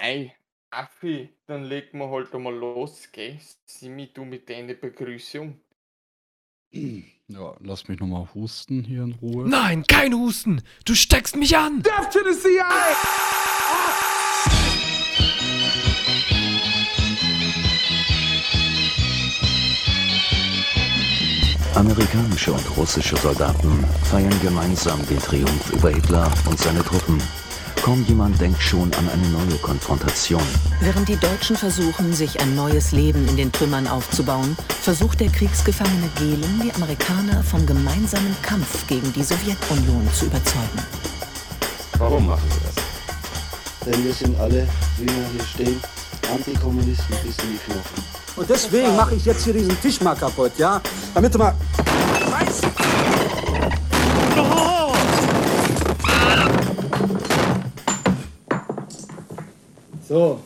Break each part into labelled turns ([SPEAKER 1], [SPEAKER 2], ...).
[SPEAKER 1] Ei, Affi, dann legen wir halt einmal los, gell? Simi, du mit deiner Begrüßung.
[SPEAKER 2] Ja, lass mich nochmal husten hier in Ruhe.
[SPEAKER 3] Nein, kein Husten! Du steckst mich an!
[SPEAKER 4] Death to the CIA!
[SPEAKER 5] Amerikanische und russische Soldaten feiern gemeinsam den Triumph über Hitler und seine Truppen. Kaum jemand denkt schon an eine neue Konfrontation.
[SPEAKER 6] Während die Deutschen versuchen, sich ein neues Leben in den Trümmern aufzubauen, versucht der Kriegsgefangene Gehlen, die Amerikaner vom gemeinsamen Kampf gegen die Sowjetunion zu überzeugen.
[SPEAKER 1] Warum machen Sie das?
[SPEAKER 7] Denn wir sind alle, wie wir hier stehen, Antikommunisten bis in die Knochen.
[SPEAKER 4] Und deswegen mache ich jetzt hier diesen Tisch mal kaputt, ja? Damit du mal. So,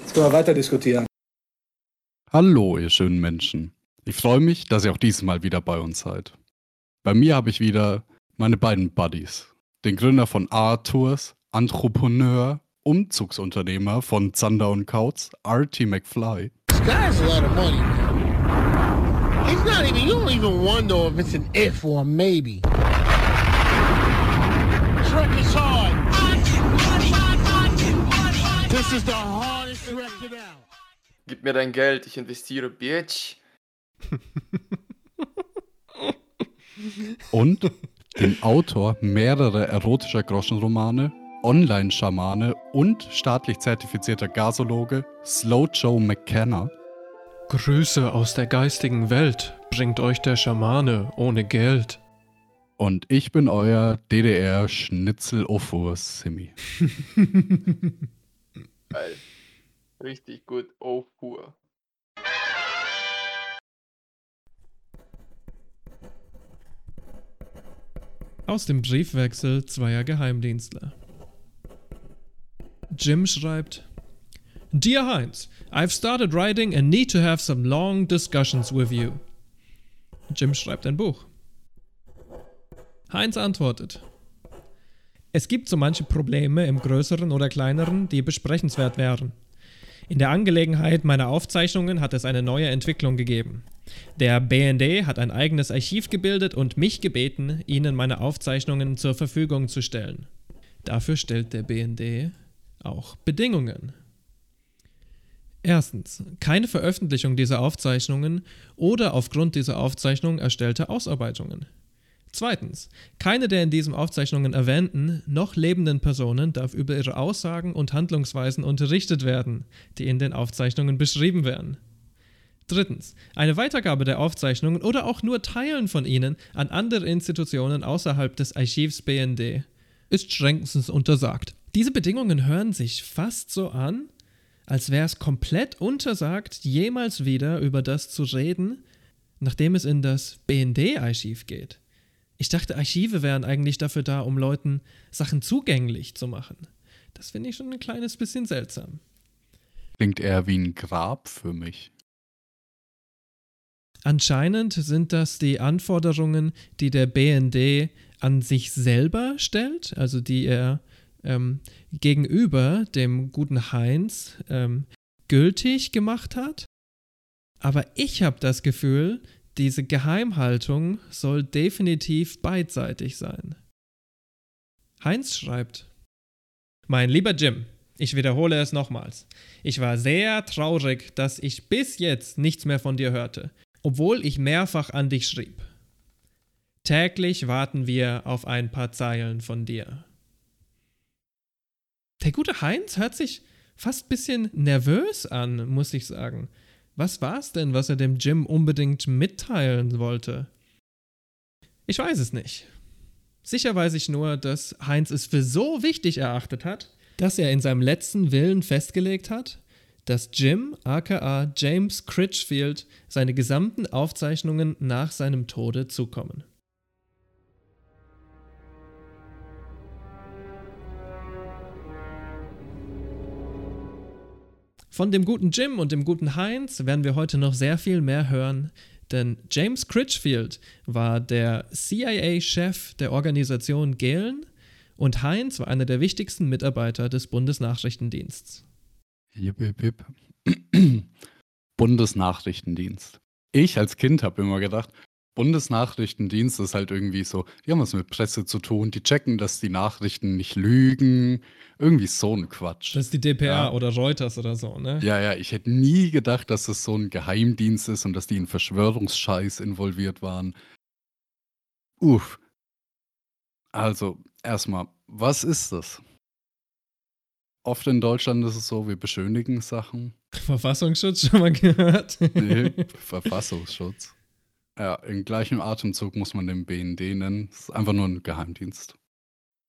[SPEAKER 4] jetzt können wir weiter diskutieren.
[SPEAKER 2] Hallo, ihr schönen Menschen. Ich freue mich, dass ihr auch dieses Mal wieder bei uns seid. Bei mir habe ich wieder meine beiden Buddies. Den Gründer von A-Tours, Entrepreneur, Umzugsunternehmer von Zander und Kautz, Artie McFly.
[SPEAKER 8] That's a lot of money, man. It's not even, you don't even wonder if it's an if or a maybe. Truck is hard. This is the hardest record out.
[SPEAKER 1] Gib mir dein Geld, ich investiere, Bitch.
[SPEAKER 2] Und den Autor mehrerer erotischer Groschenromane, Online-Schamane und staatlich zertifizierter Gasologe Slow Joe McKenna.
[SPEAKER 3] Grüße aus der geistigen Welt bringt euch der Schamane ohne Geld.
[SPEAKER 2] Und ich bin euer DDR-Schnitzel-Offurs Simi.
[SPEAKER 1] Geil. Richtig gut. Oh, pur.
[SPEAKER 3] Aus dem Briefwechsel zweier Geheimdienstler. Jim schreibt: Dear Heinz, I've started writing and need to have some long discussions with you. Jim schreibt ein Buch. Heinz antwortet: Es gibt so manche Probleme im Größeren oder Kleineren, die besprechenswert wären. In der Angelegenheit meiner Aufzeichnungen hat es eine neue Entwicklung gegeben. Der BND hat ein eigenes Archiv gebildet und mich gebeten, ihnen meine Aufzeichnungen zur Verfügung zu stellen. Dafür stellt der BND auch Bedingungen. Erstens, keine Veröffentlichung dieser Aufzeichnungen oder aufgrund dieser Aufzeichnung erstellte Ausarbeitungen. Zweitens, keine der in diesen Aufzeichnungen erwähnten, noch lebenden Personen darf über ihre Aussagen und Handlungsweisen unterrichtet werden, die in den Aufzeichnungen beschrieben werden. Drittens, eine Weitergabe der Aufzeichnungen oder auch nur Teilen von ihnen an andere Institutionen außerhalb des Archivs BND ist strengstens untersagt. Diese Bedingungen hören sich fast so an, als wäre es komplett untersagt, jemals wieder über das zu reden, nachdem es in das BND-Archiv geht. Ich dachte, Archive wären eigentlich dafür da, um Leuten Sachen zugänglich zu machen. Das finde ich schon ein kleines bisschen seltsam.
[SPEAKER 2] Klingt eher wie ein Grab für mich.
[SPEAKER 3] Anscheinend sind das die Anforderungen, die der BND an sich selber stellt, also die er ähm, gegenüber dem guten Heinz ähm, gültig gemacht hat. Aber ich habe das Gefühl, diese Geheimhaltung soll definitiv beidseitig sein. Heinz schreibt: Mein lieber Jim, ich wiederhole es nochmals. Ich war sehr traurig, dass ich bis jetzt nichts mehr von dir hörte, obwohl ich mehrfach an dich schrieb. Täglich warten wir auf ein paar Zeilen von dir. Der gute Heinz hört sich fast ein bisschen nervös an, muss ich sagen. Was war's denn, was er dem Jim unbedingt mitteilen wollte? Ich weiß es nicht. Sicher weiß ich nur, dass Heinz es für so wichtig erachtet hat, dass er in seinem letzten Willen festgelegt hat, dass Jim, aka James Critchfield, seine gesamten Aufzeichnungen nach seinem Tode zukommen. Von dem guten Jim und dem guten Heinz werden wir heute noch sehr viel mehr hören, denn James Critchfield war der CIA-Chef der Organisation Galen Und Heinz war einer der wichtigsten Mitarbeiter des Bundesnachrichtendiensts.
[SPEAKER 2] Jip, jip, jip. Bundesnachrichtendienst. Ich als Kind habe immer gedacht, Bundesnachrichtendienst ist halt irgendwie so, die haben was mit Presse zu tun, die checken, dass die Nachrichten nicht lügen. Irgendwie so ein Quatsch.
[SPEAKER 3] Das ist die DPR
[SPEAKER 2] Ja.
[SPEAKER 3] oder Reuters oder so, ne?
[SPEAKER 2] Ja, ja, ich hätte nie gedacht, dass es so ein Geheimdienst ist und dass die in Verschwörungsscheiß involviert waren. Uff. Also, erstmal, was ist das? Oft in Deutschland ist es so, wir beschönigen Sachen.
[SPEAKER 3] Verfassungsschutz schon mal gehört?
[SPEAKER 2] Nee, Verfassungsschutz. Ja, im gleichen Atemzug muss man den BND nennen. Es ist einfach nur ein Geheimdienst.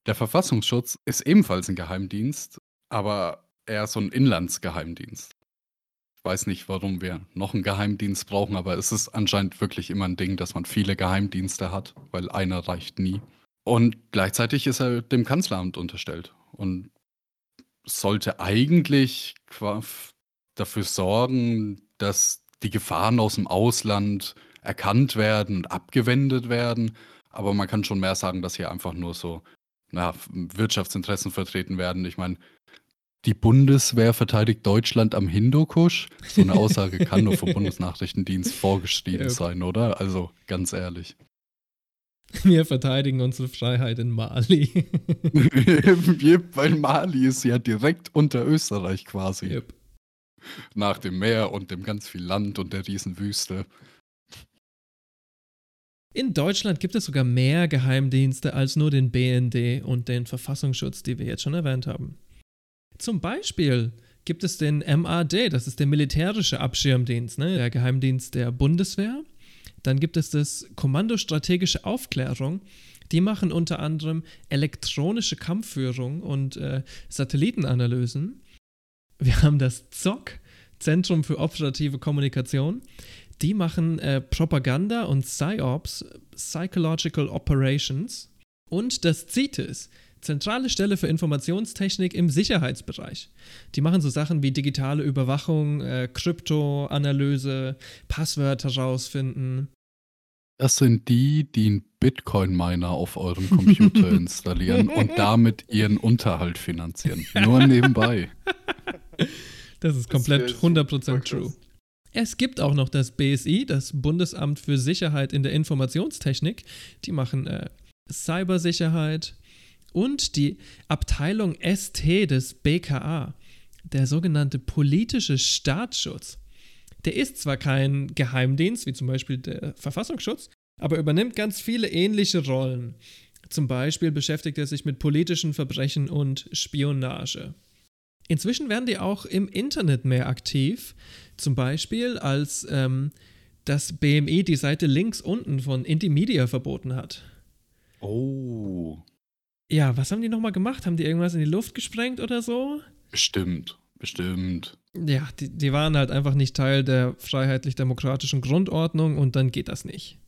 [SPEAKER 2] Der Verfassungsschutz ist ebenfalls ein Geheimdienst, aber eher so ein Inlandsgeheimdienst. Ich weiß nicht, warum wir noch einen Geheimdienst brauchen, aber es ist anscheinend wirklich immer ein Ding, dass man viele Geheimdienste hat, weil einer reicht nie. Und gleichzeitig ist er dem Kanzleramt unterstellt und sollte eigentlich dafür sorgen, dass die Gefahren aus dem Ausland erkannt werden und abgewendet werden. Aber man kann schon mehr sagen, dass hier einfach nur so na, Wirtschaftsinteressen vertreten werden. Ich meine, die Bundeswehr verteidigt Deutschland am Hindukusch. So eine Aussage kann nur vom Bundesnachrichtendienst vorgeschrieben
[SPEAKER 3] Ja.
[SPEAKER 2] sein, oder? Also ganz ehrlich.
[SPEAKER 3] Wir verteidigen unsere Freiheit in Mali.
[SPEAKER 2] Weil Mali ist ja direkt unter Österreich quasi.
[SPEAKER 3] Yep.
[SPEAKER 2] Nach dem Meer und dem ganz viel Land und der Riesenwüste.
[SPEAKER 3] In Deutschland gibt es sogar mehr Geheimdienste als nur den BND und den Verfassungsschutz, die wir jetzt schon erwähnt haben. Zum Beispiel gibt es den MAD, das ist der militärische Abschirmdienst, ne? der Geheimdienst der Bundeswehr. Dann gibt es das Kommando Strategische Aufklärung. Die machen unter anderem elektronische Kampfführung und äh, Satellitenanalysen. Wir haben das ZOC, Zentrum für operative Kommunikation. Die machen äh, Propaganda und PsyOps, Psychological Operations. Und das CITES, Zentrale Stelle für Informationstechnik im Sicherheitsbereich. Die machen so Sachen wie digitale Überwachung, äh, Kryptoanalyse, Passwörter rausfinden.
[SPEAKER 2] Das sind die, die einen Bitcoin-Miner auf eurem Computer installieren und damit ihren Unterhalt finanzieren. Nur nebenbei.
[SPEAKER 3] Das ist komplett
[SPEAKER 1] wär super
[SPEAKER 3] 100% true. Es gibt auch noch das BSI, das Bundesamt für Sicherheit in der Informationstechnik. Die machen äh, Cybersicherheit und die Abteilung ST des BKA, der sogenannte politische Staatsschutz. Der ist zwar kein Geheimdienst, wie zum Beispiel der Verfassungsschutz, aber übernimmt ganz viele ähnliche Rollen. Zum Beispiel beschäftigt er sich mit politischen Verbrechen und Spionage. Inzwischen werden die auch im Internet mehr aktiv. Zum Beispiel, als ähm, das BMI die Seite links unten von Intimedia verboten hat.
[SPEAKER 2] Oh.
[SPEAKER 3] Ja, was haben die nochmal gemacht? Haben die irgendwas in die Luft gesprengt oder so?
[SPEAKER 2] Bestimmt. Bestimmt.
[SPEAKER 3] Ja, die, die waren halt einfach nicht Teil der freiheitlich-demokratischen Grundordnung und dann geht das nicht.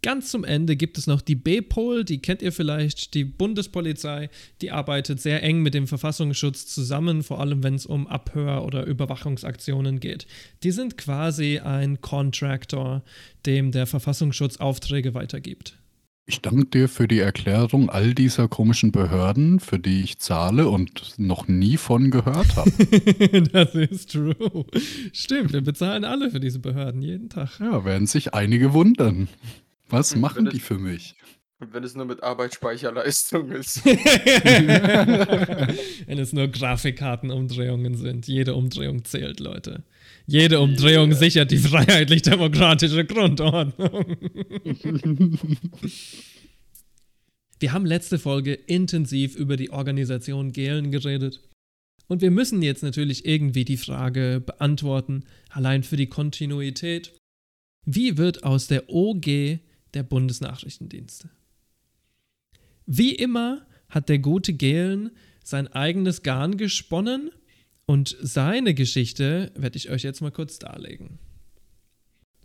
[SPEAKER 3] Ganz zum Ende gibt es noch die BPOL, die kennt ihr vielleicht, die Bundespolizei, die arbeitet sehr eng mit dem Verfassungsschutz zusammen, vor allem wenn es um Abhör- oder Überwachungsaktionen geht. Die sind quasi ein Contractor, dem der Verfassungsschutz Aufträge weitergibt.
[SPEAKER 2] Ich danke dir für die Erklärung all dieser komischen Behörden, für die ich zahle und noch nie von gehört habe.
[SPEAKER 3] das ist true. Stimmt, wir bezahlen alle für diese Behörden jeden Tag.
[SPEAKER 2] ja, werden sich einige wundern. Was
[SPEAKER 1] Hm,
[SPEAKER 2] machen die
[SPEAKER 1] es-
[SPEAKER 2] für mich?
[SPEAKER 1] Und wenn es nur mit Arbeitsspeicherleistung ist.
[SPEAKER 3] Wenn es nur Grafikkartenumdrehungen sind. Jede Umdrehung zählt, Leute. Jede Umdrehung
[SPEAKER 1] Yeah.
[SPEAKER 3] sichert die freiheitlich-demokratische Grundordnung. Wir haben letzte Folge intensiv über die Organisation Gehlen geredet. Und wir müssen jetzt natürlich irgendwie die Frage beantworten, allein für die Kontinuität. Wie wird aus der OG der Bundesnachrichtendienste? Wie immer hat der gute Gehlen sein eigenes Garn gesponnen und seine Geschichte werde ich euch jetzt mal kurz darlegen.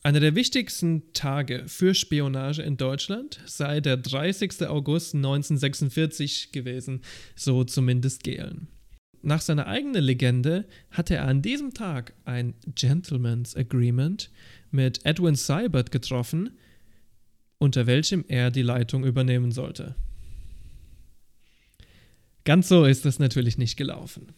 [SPEAKER 3] Einer der wichtigsten Tage für Spionage in Deutschland sei der 30. August 1946 gewesen, so zumindest Gehlen. Nach seiner eigenen Legende hatte er an diesem Tag ein Gentleman's Agreement mit Edwin Seibert getroffen, unter welchem er die Leitung übernehmen sollte. Ganz so ist das natürlich nicht gelaufen.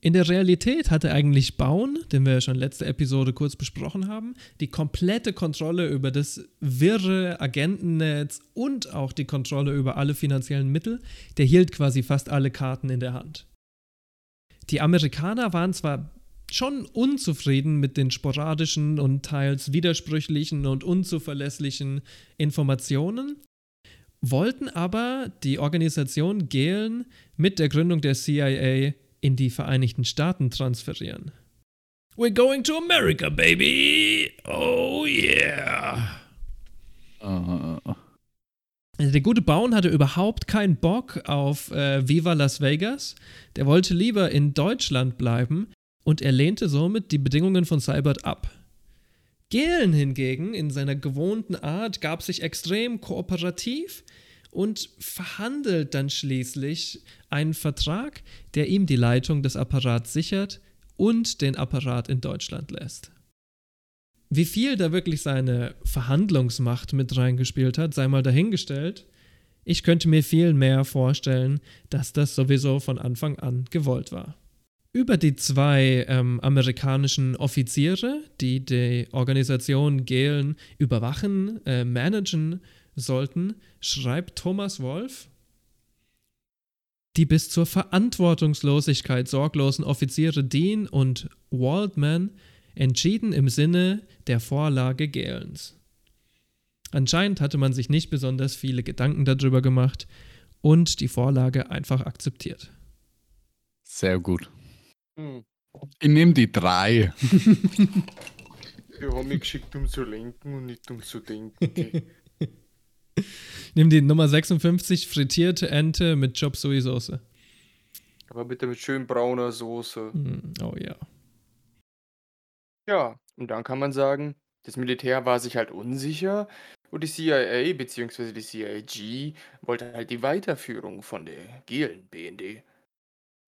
[SPEAKER 3] In der Realität hatte eigentlich Bauen, den wir ja schon letzte Episode kurz besprochen haben, die komplette Kontrolle über das wirre Agentennetz und auch die Kontrolle über alle finanziellen Mittel. Der hielt quasi fast alle Karten in der Hand. Die Amerikaner waren zwar schon unzufrieden mit den sporadischen und teils widersprüchlichen und unzuverlässlichen Informationen, wollten aber die Organisation Gehlen mit der Gründung der CIA in die Vereinigten Staaten transferieren. We're going to America, baby! Oh yeah!
[SPEAKER 2] Uh.
[SPEAKER 3] Also der gute Bauen hatte überhaupt keinen Bock auf äh, Viva Las Vegas. Der wollte lieber in Deutschland bleiben und er lehnte somit die Bedingungen von Cybert ab. Gehlen hingegen in seiner gewohnten Art gab sich extrem kooperativ, und verhandelt dann schließlich einen Vertrag, der ihm die Leitung des Apparats sichert und den Apparat in Deutschland lässt. Wie viel da wirklich seine Verhandlungsmacht mit reingespielt hat, sei mal dahingestellt. Ich könnte mir viel mehr vorstellen, dass das sowieso von Anfang an gewollt war. Über die zwei ähm, amerikanischen Offiziere, die die Organisation Gehlen überwachen, äh, managen sollten, schreibt Thomas Wolf, die bis zur Verantwortungslosigkeit sorglosen Offiziere Dean und Waldman entschieden im Sinne der Vorlage Gehlens. Anscheinend hatte man sich nicht besonders viele Gedanken darüber gemacht und die Vorlage einfach akzeptiert.
[SPEAKER 2] Sehr gut.
[SPEAKER 1] Hm.
[SPEAKER 2] Ich nehme die drei.
[SPEAKER 1] Wir haben mich geschickt, um zu lenken und nicht um zu denken.
[SPEAKER 3] Nimm die Nummer 56, frittierte Ente mit Chop Suey Soße.
[SPEAKER 1] Aber bitte mit schön brauner Soße.
[SPEAKER 3] Mm, oh ja.
[SPEAKER 1] Ja, und dann kann man sagen, das Militär war sich halt unsicher und die CIA bzw. die CIG wollte halt die Weiterführung von der Gehlen BND.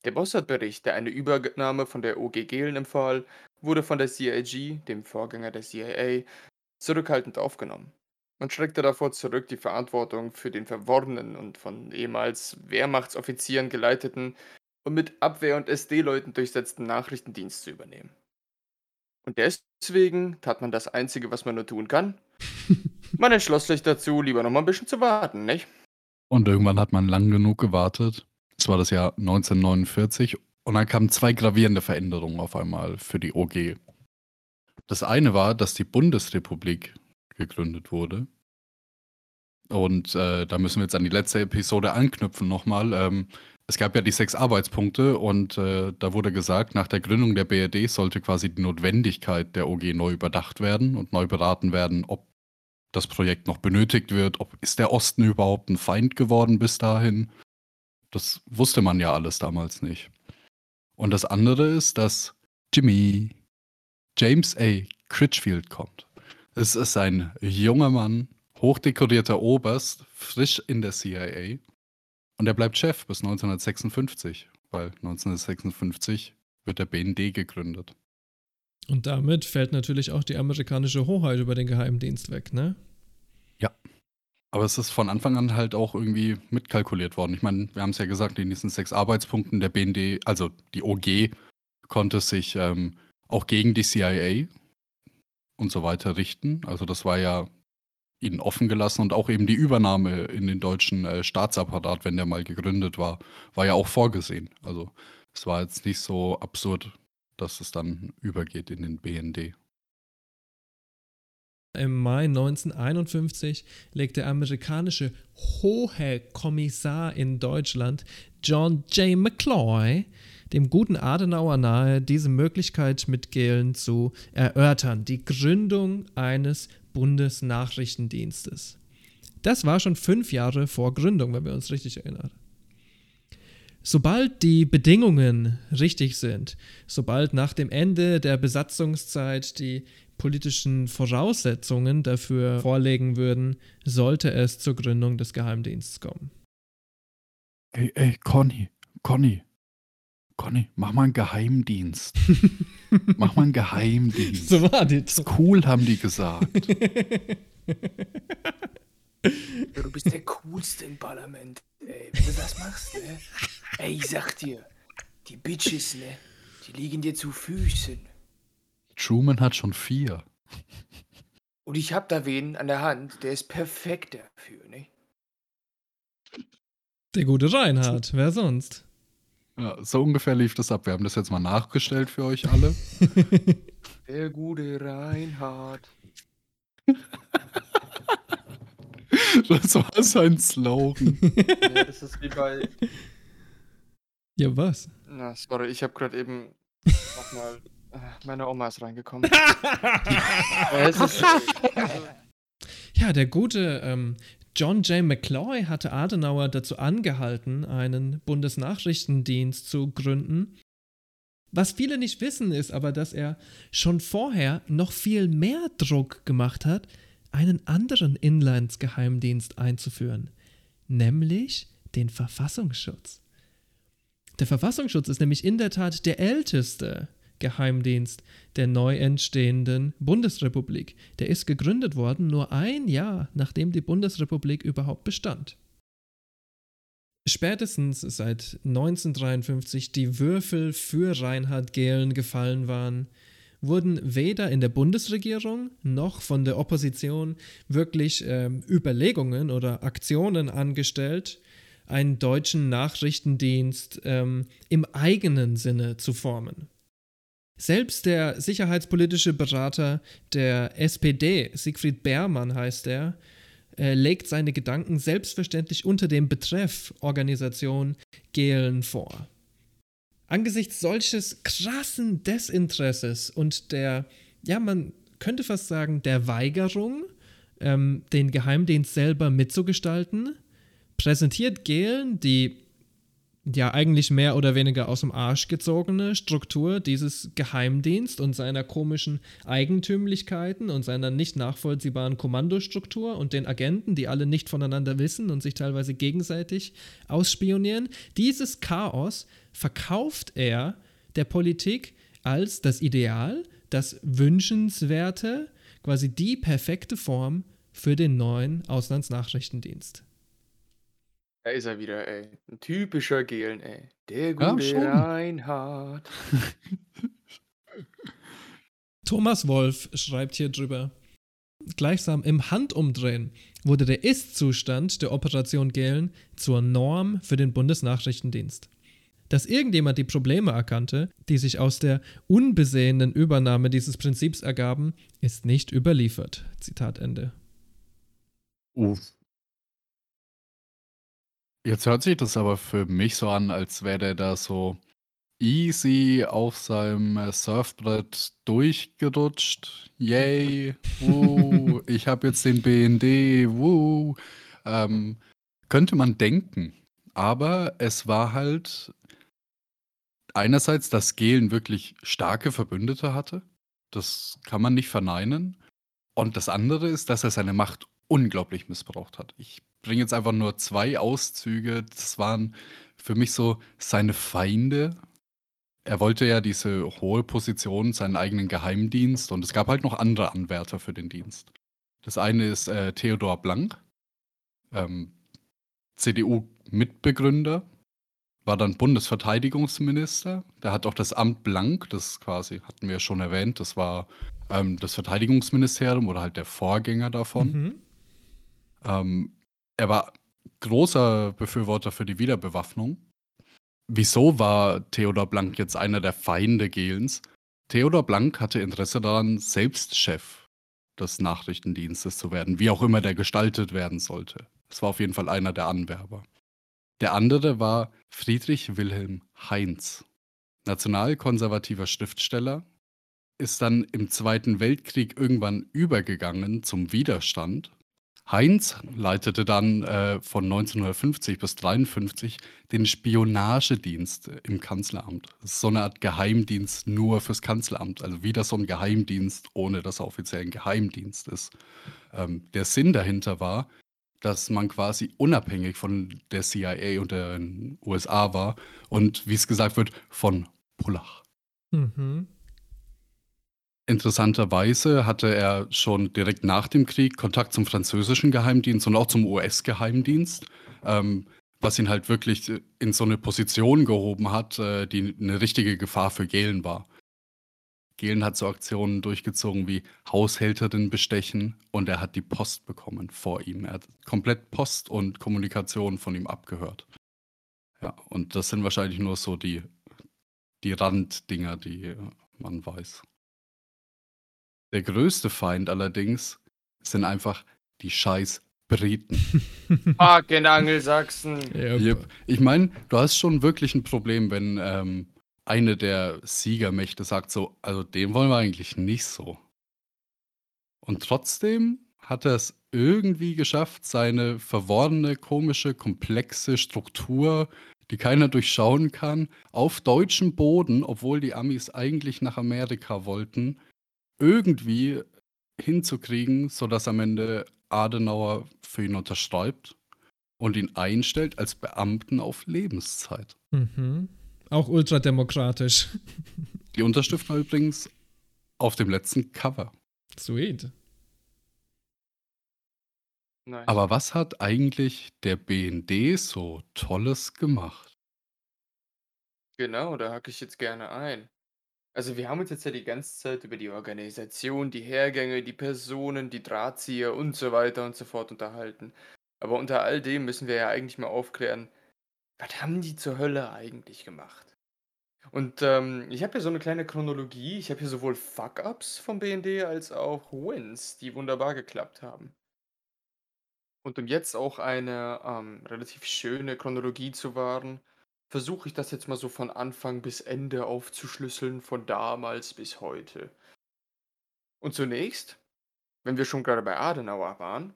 [SPEAKER 1] Der Mossad-Bericht, der eine Übernahme von der OG Gehlen empfahl, wurde von der CIG, dem Vorgänger der CIA, zurückhaltend aufgenommen. Man schreckte davor zurück, die Verantwortung für den verworrenen und von ehemals Wehrmachtsoffizieren geleiteten und mit Abwehr- und SD-Leuten durchsetzten Nachrichtendienst zu übernehmen. Und deswegen tat man das Einzige, was man nur tun kann. Man entschloss sich dazu, lieber noch mal ein bisschen zu warten, nicht?
[SPEAKER 2] Und irgendwann hat man lang genug gewartet. Es war das Jahr 1949 und dann kamen zwei gravierende Veränderungen auf einmal für die OG. Das eine war, dass die Bundesrepublik gegründet wurde. Und äh, da müssen wir jetzt an die letzte Episode anknüpfen nochmal. Ähm, es gab ja die sechs Arbeitspunkte und äh, da wurde gesagt, nach der Gründung der BRD sollte quasi die Notwendigkeit der OG neu überdacht werden und neu beraten werden, ob das Projekt noch benötigt wird, ob ist der Osten überhaupt ein Feind geworden bis dahin. Das wusste man ja alles damals nicht. Und das andere ist, dass Jimmy James A. Critchfield kommt. Es ist ein junger Mann, hochdekorierter Oberst, frisch in der CIA. Und er bleibt Chef bis 1956, weil 1956 wird der BND gegründet.
[SPEAKER 3] Und damit fällt natürlich auch die amerikanische Hoheit über den Geheimdienst weg, ne?
[SPEAKER 2] Aber es ist von Anfang an halt auch irgendwie mitkalkuliert worden. Ich meine, wir haben es ja gesagt, in diesen sechs Arbeitspunkten der BND, also die OG, konnte sich ähm, auch gegen die CIA und so weiter richten. Also das war ja ihnen offen gelassen und auch eben die Übernahme in den deutschen äh, Staatsapparat, wenn der mal gegründet war, war ja auch vorgesehen. Also es war jetzt nicht so absurd, dass es dann übergeht in den BND.
[SPEAKER 3] Im Mai 1951 legt der amerikanische Hohe Kommissar in Deutschland John J. McCloy dem guten Adenauer nahe, diese Möglichkeit mit Gehlen zu erörtern, die Gründung eines Bundesnachrichtendienstes. Das war schon fünf Jahre vor Gründung, wenn wir uns richtig erinnern. Sobald die Bedingungen richtig sind, sobald nach dem Ende der Besatzungszeit die politischen Voraussetzungen dafür vorlegen würden, sollte es zur Gründung des Geheimdienstes kommen.
[SPEAKER 2] Ey, ey, Conny, Conny, Conny, mach mal einen Geheimdienst. mach mal einen Geheimdienst.
[SPEAKER 3] So war das.
[SPEAKER 2] Ist cool, haben die gesagt.
[SPEAKER 1] Du bist der Coolste im Parlament, ey. Wenn du das machst, ne? Ey, ich sag dir, die Bitches, ne? Die liegen dir zu Füßen.
[SPEAKER 2] Truman hat schon vier.
[SPEAKER 1] Und ich hab da wen an der Hand, der ist perfekt dafür, ne?
[SPEAKER 3] Der gute Reinhard, wer sonst?
[SPEAKER 2] Ja, so ungefähr lief das ab. Wir haben das jetzt mal nachgestellt für euch alle.
[SPEAKER 1] Der gute Reinhard.
[SPEAKER 2] Das war sein Slogan.
[SPEAKER 1] Ja, das ist wie bei.
[SPEAKER 3] Ja, was?
[SPEAKER 1] Na, sorry, ich hab gerade eben nochmal. Meine Oma ist reingekommen. Ist,
[SPEAKER 3] Ja, der gute ähm, John J. McCloy hatte Adenauer dazu angehalten, einen Bundesnachrichtendienst zu gründen. Was viele nicht wissen, ist aber, dass er schon vorher noch viel mehr Druck gemacht hat, einen anderen Inlandsgeheimdienst einzuführen, nämlich den Verfassungsschutz. Der Verfassungsschutz ist nämlich in der Tat der älteste Geheimdienst der neu entstehenden Bundesrepublik. Der ist gegründet worden nur ein Jahr, nachdem die Bundesrepublik überhaupt bestand. Spätestens seit 1953 die Würfel für Reinhard Gehlen gefallen waren, wurden weder in der Bundesregierung noch von der Opposition wirklich ähm, Überlegungen oder Aktionen angestellt, einen deutschen Nachrichtendienst ähm, im eigenen Sinne zu formen. Selbst der sicherheitspolitische Berater der SPD, Siegfried Beermann heißt er, äh, legt seine Gedanken selbstverständlich unter dem Betreff Organisation Gehlen vor. Angesichts solches krassen Desinteresses und der, ja, man könnte fast sagen, der Weigerung, ähm, den Geheimdienst selber mitzugestalten, präsentiert Gehlen die ja eigentlich mehr oder weniger aus dem Arsch gezogene Struktur dieses Geheimdienst und seiner komischen Eigentümlichkeiten und seiner nicht nachvollziehbaren Kommandostruktur und den Agenten, die alle nicht voneinander wissen und sich teilweise gegenseitig ausspionieren. Dieses Chaos verkauft er der Politik als das Ideal, das Wünschenswerte, quasi die perfekte Form für den neuen Auslandsnachrichtendienst.
[SPEAKER 1] Da ist er wieder, ey. Ein typischer Gelen, ey. Der
[SPEAKER 2] Ja,
[SPEAKER 1] gute
[SPEAKER 2] schon.
[SPEAKER 1] Reinhard.
[SPEAKER 3] Thomas Wolf schreibt hier drüber. Gleichsam im Handumdrehen wurde der Ist-Zustand der Operation Gehlen zur Norm für den Bundesnachrichtendienst. Dass irgendjemand die Probleme erkannte, die sich aus der unbesehenen Übernahme dieses Prinzips ergaben, ist nicht überliefert. Zitat Ende.
[SPEAKER 2] Uff. Jetzt hört sich das aber für mich so an, als wäre der da so easy auf seinem äh, Surfbrett durchgerutscht. Yay, woo, ich habe jetzt den BND, woo. Ähm, könnte man denken. Aber es war halt einerseits, dass Gehlen wirklich starke Verbündete hatte. Das kann man nicht verneinen. Und das andere ist, dass er seine Macht unglaublich missbraucht hat. Ich bringe jetzt einfach nur zwei Auszüge. Das waren für mich so seine Feinde. Er wollte ja diese hohe Position, seinen eigenen Geheimdienst und es gab halt noch andere Anwärter für den Dienst. Das eine ist äh, Theodor Blank, ähm, CDU-Mitbegründer, war dann Bundesverteidigungsminister. Der hat auch das Amt Blank, das quasi hatten wir schon erwähnt, das war ähm, das Verteidigungsministerium oder halt der Vorgänger davon.
[SPEAKER 3] Mhm.
[SPEAKER 2] Ähm, er war großer Befürworter für die Wiederbewaffnung. Wieso war Theodor Blank jetzt einer der Feinde Gehlens? Theodor Blank hatte Interesse daran, selbst Chef des Nachrichtendienstes zu werden, wie auch immer der gestaltet werden sollte. Es war auf jeden Fall einer der Anwerber. Der andere war Friedrich Wilhelm Heinz, nationalkonservativer Schriftsteller, ist dann im Zweiten Weltkrieg irgendwann übergegangen zum Widerstand. Heinz leitete dann äh, von 1950 bis 1953 den Spionagedienst im Kanzleramt. So eine Art Geheimdienst nur fürs Kanzleramt. Also wieder so ein Geheimdienst, ohne dass er offiziell ein Geheimdienst ist. Ähm, der Sinn dahinter war, dass man quasi unabhängig von der CIA und den USA war und, wie es gesagt wird, von Pullach.
[SPEAKER 3] Mhm.
[SPEAKER 2] Interessanterweise hatte er schon direkt nach dem Krieg Kontakt zum französischen Geheimdienst und auch zum US-Geheimdienst, ähm, was ihn halt wirklich in so eine Position gehoben hat, äh, die eine richtige Gefahr für Gehlen war. Gehlen hat so Aktionen durchgezogen wie Haushälterin bestechen und er hat die Post bekommen vor ihm. Er hat komplett Post und Kommunikation von ihm abgehört. Ja, und das sind wahrscheinlich nur so die, die Randdinger, die äh, man weiß. Der größte Feind allerdings sind einfach die scheiß Briten.
[SPEAKER 1] Fucking Angelsachsen.
[SPEAKER 3] Yep.
[SPEAKER 2] Yep. Ich meine, du hast schon wirklich ein Problem, wenn ähm, eine der Siegermächte sagt so, also den wollen wir eigentlich nicht so. Und trotzdem hat er es irgendwie geschafft, seine verworrene, komische, komplexe Struktur, die keiner durchschauen kann, auf deutschem Boden, obwohl die Amis eigentlich nach Amerika wollten, irgendwie hinzukriegen, sodass am Ende Adenauer für ihn unterschreibt und ihn einstellt als Beamten auf Lebenszeit.
[SPEAKER 3] Mhm. Auch ultrademokratisch.
[SPEAKER 2] Die Unterschrift war übrigens auf dem letzten Cover.
[SPEAKER 3] Sweet.
[SPEAKER 1] Nice.
[SPEAKER 2] Aber was hat eigentlich der BND so Tolles gemacht?
[SPEAKER 1] Genau, da hacke ich jetzt gerne ein. Also wir haben uns jetzt ja die ganze Zeit über die Organisation, die Hergänge, die Personen, die Drahtzieher und so weiter und so fort unterhalten. Aber unter all dem müssen wir ja eigentlich mal aufklären, was haben die zur Hölle eigentlich gemacht? Und ähm, ich habe hier so eine kleine Chronologie. Ich habe hier sowohl Fuck-Ups vom BND als auch Wins, die wunderbar geklappt haben. Und um jetzt auch eine ähm, relativ schöne Chronologie zu wahren, versuche ich das jetzt mal so von Anfang bis Ende aufzuschlüsseln, von damals bis heute. Und zunächst, wenn wir schon gerade bei Adenauer waren,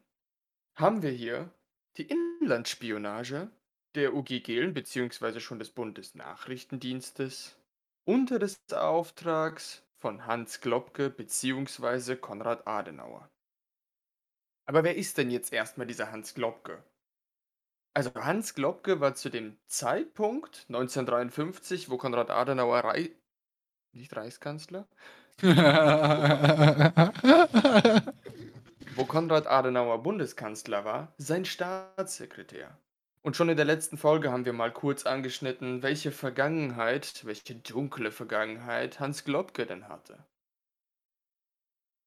[SPEAKER 1] haben wir hier die Inlandsspionage der UG Gehlen beziehungsweise schon des Bundesnachrichtendienstes unter des Auftrags von Hans Globke beziehungsweise Konrad Adenauer. Aber wer ist denn jetzt erstmal dieser Hans Globke? Also Hans Globke war zu dem Zeitpunkt 1953, wo Konrad Adenauer Rei nicht Reichskanzler, wo Konrad Adenauer Bundeskanzler war, sein Staatssekretär. Und schon in der letzten Folge haben wir mal kurz angeschnitten, welche Vergangenheit, welche dunkle Vergangenheit Hans Globke denn hatte.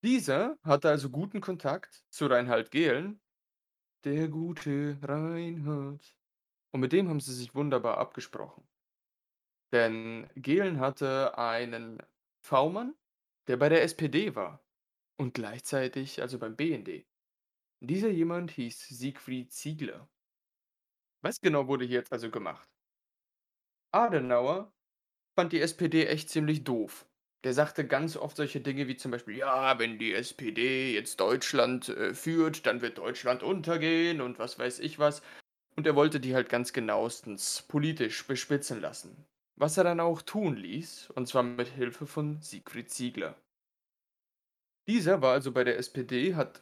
[SPEAKER 1] Dieser hatte also guten Kontakt zu Reinhard Gehlen, der gute Reinhard. Und mit dem haben sie sich wunderbar abgesprochen. Denn Gehlen hatte einen V-Mann, der bei der SPD war und gleichzeitig also beim BND. Dieser jemand hieß Siegfried Ziegler. Was genau wurde hier jetzt also gemacht? Adenauer fand die SPD echt ziemlich doof. Der sagte ganz oft solche Dinge wie zum Beispiel, ja, wenn die SPD jetzt Deutschland äh, führt, dann wird Deutschland untergehen und was weiß ich was. Und er wollte die halt ganz genauestens politisch bespitzen lassen. Was er dann auch tun ließ, und zwar mit Hilfe von Siegfried Ziegler. Dieser war also bei der SPD, hat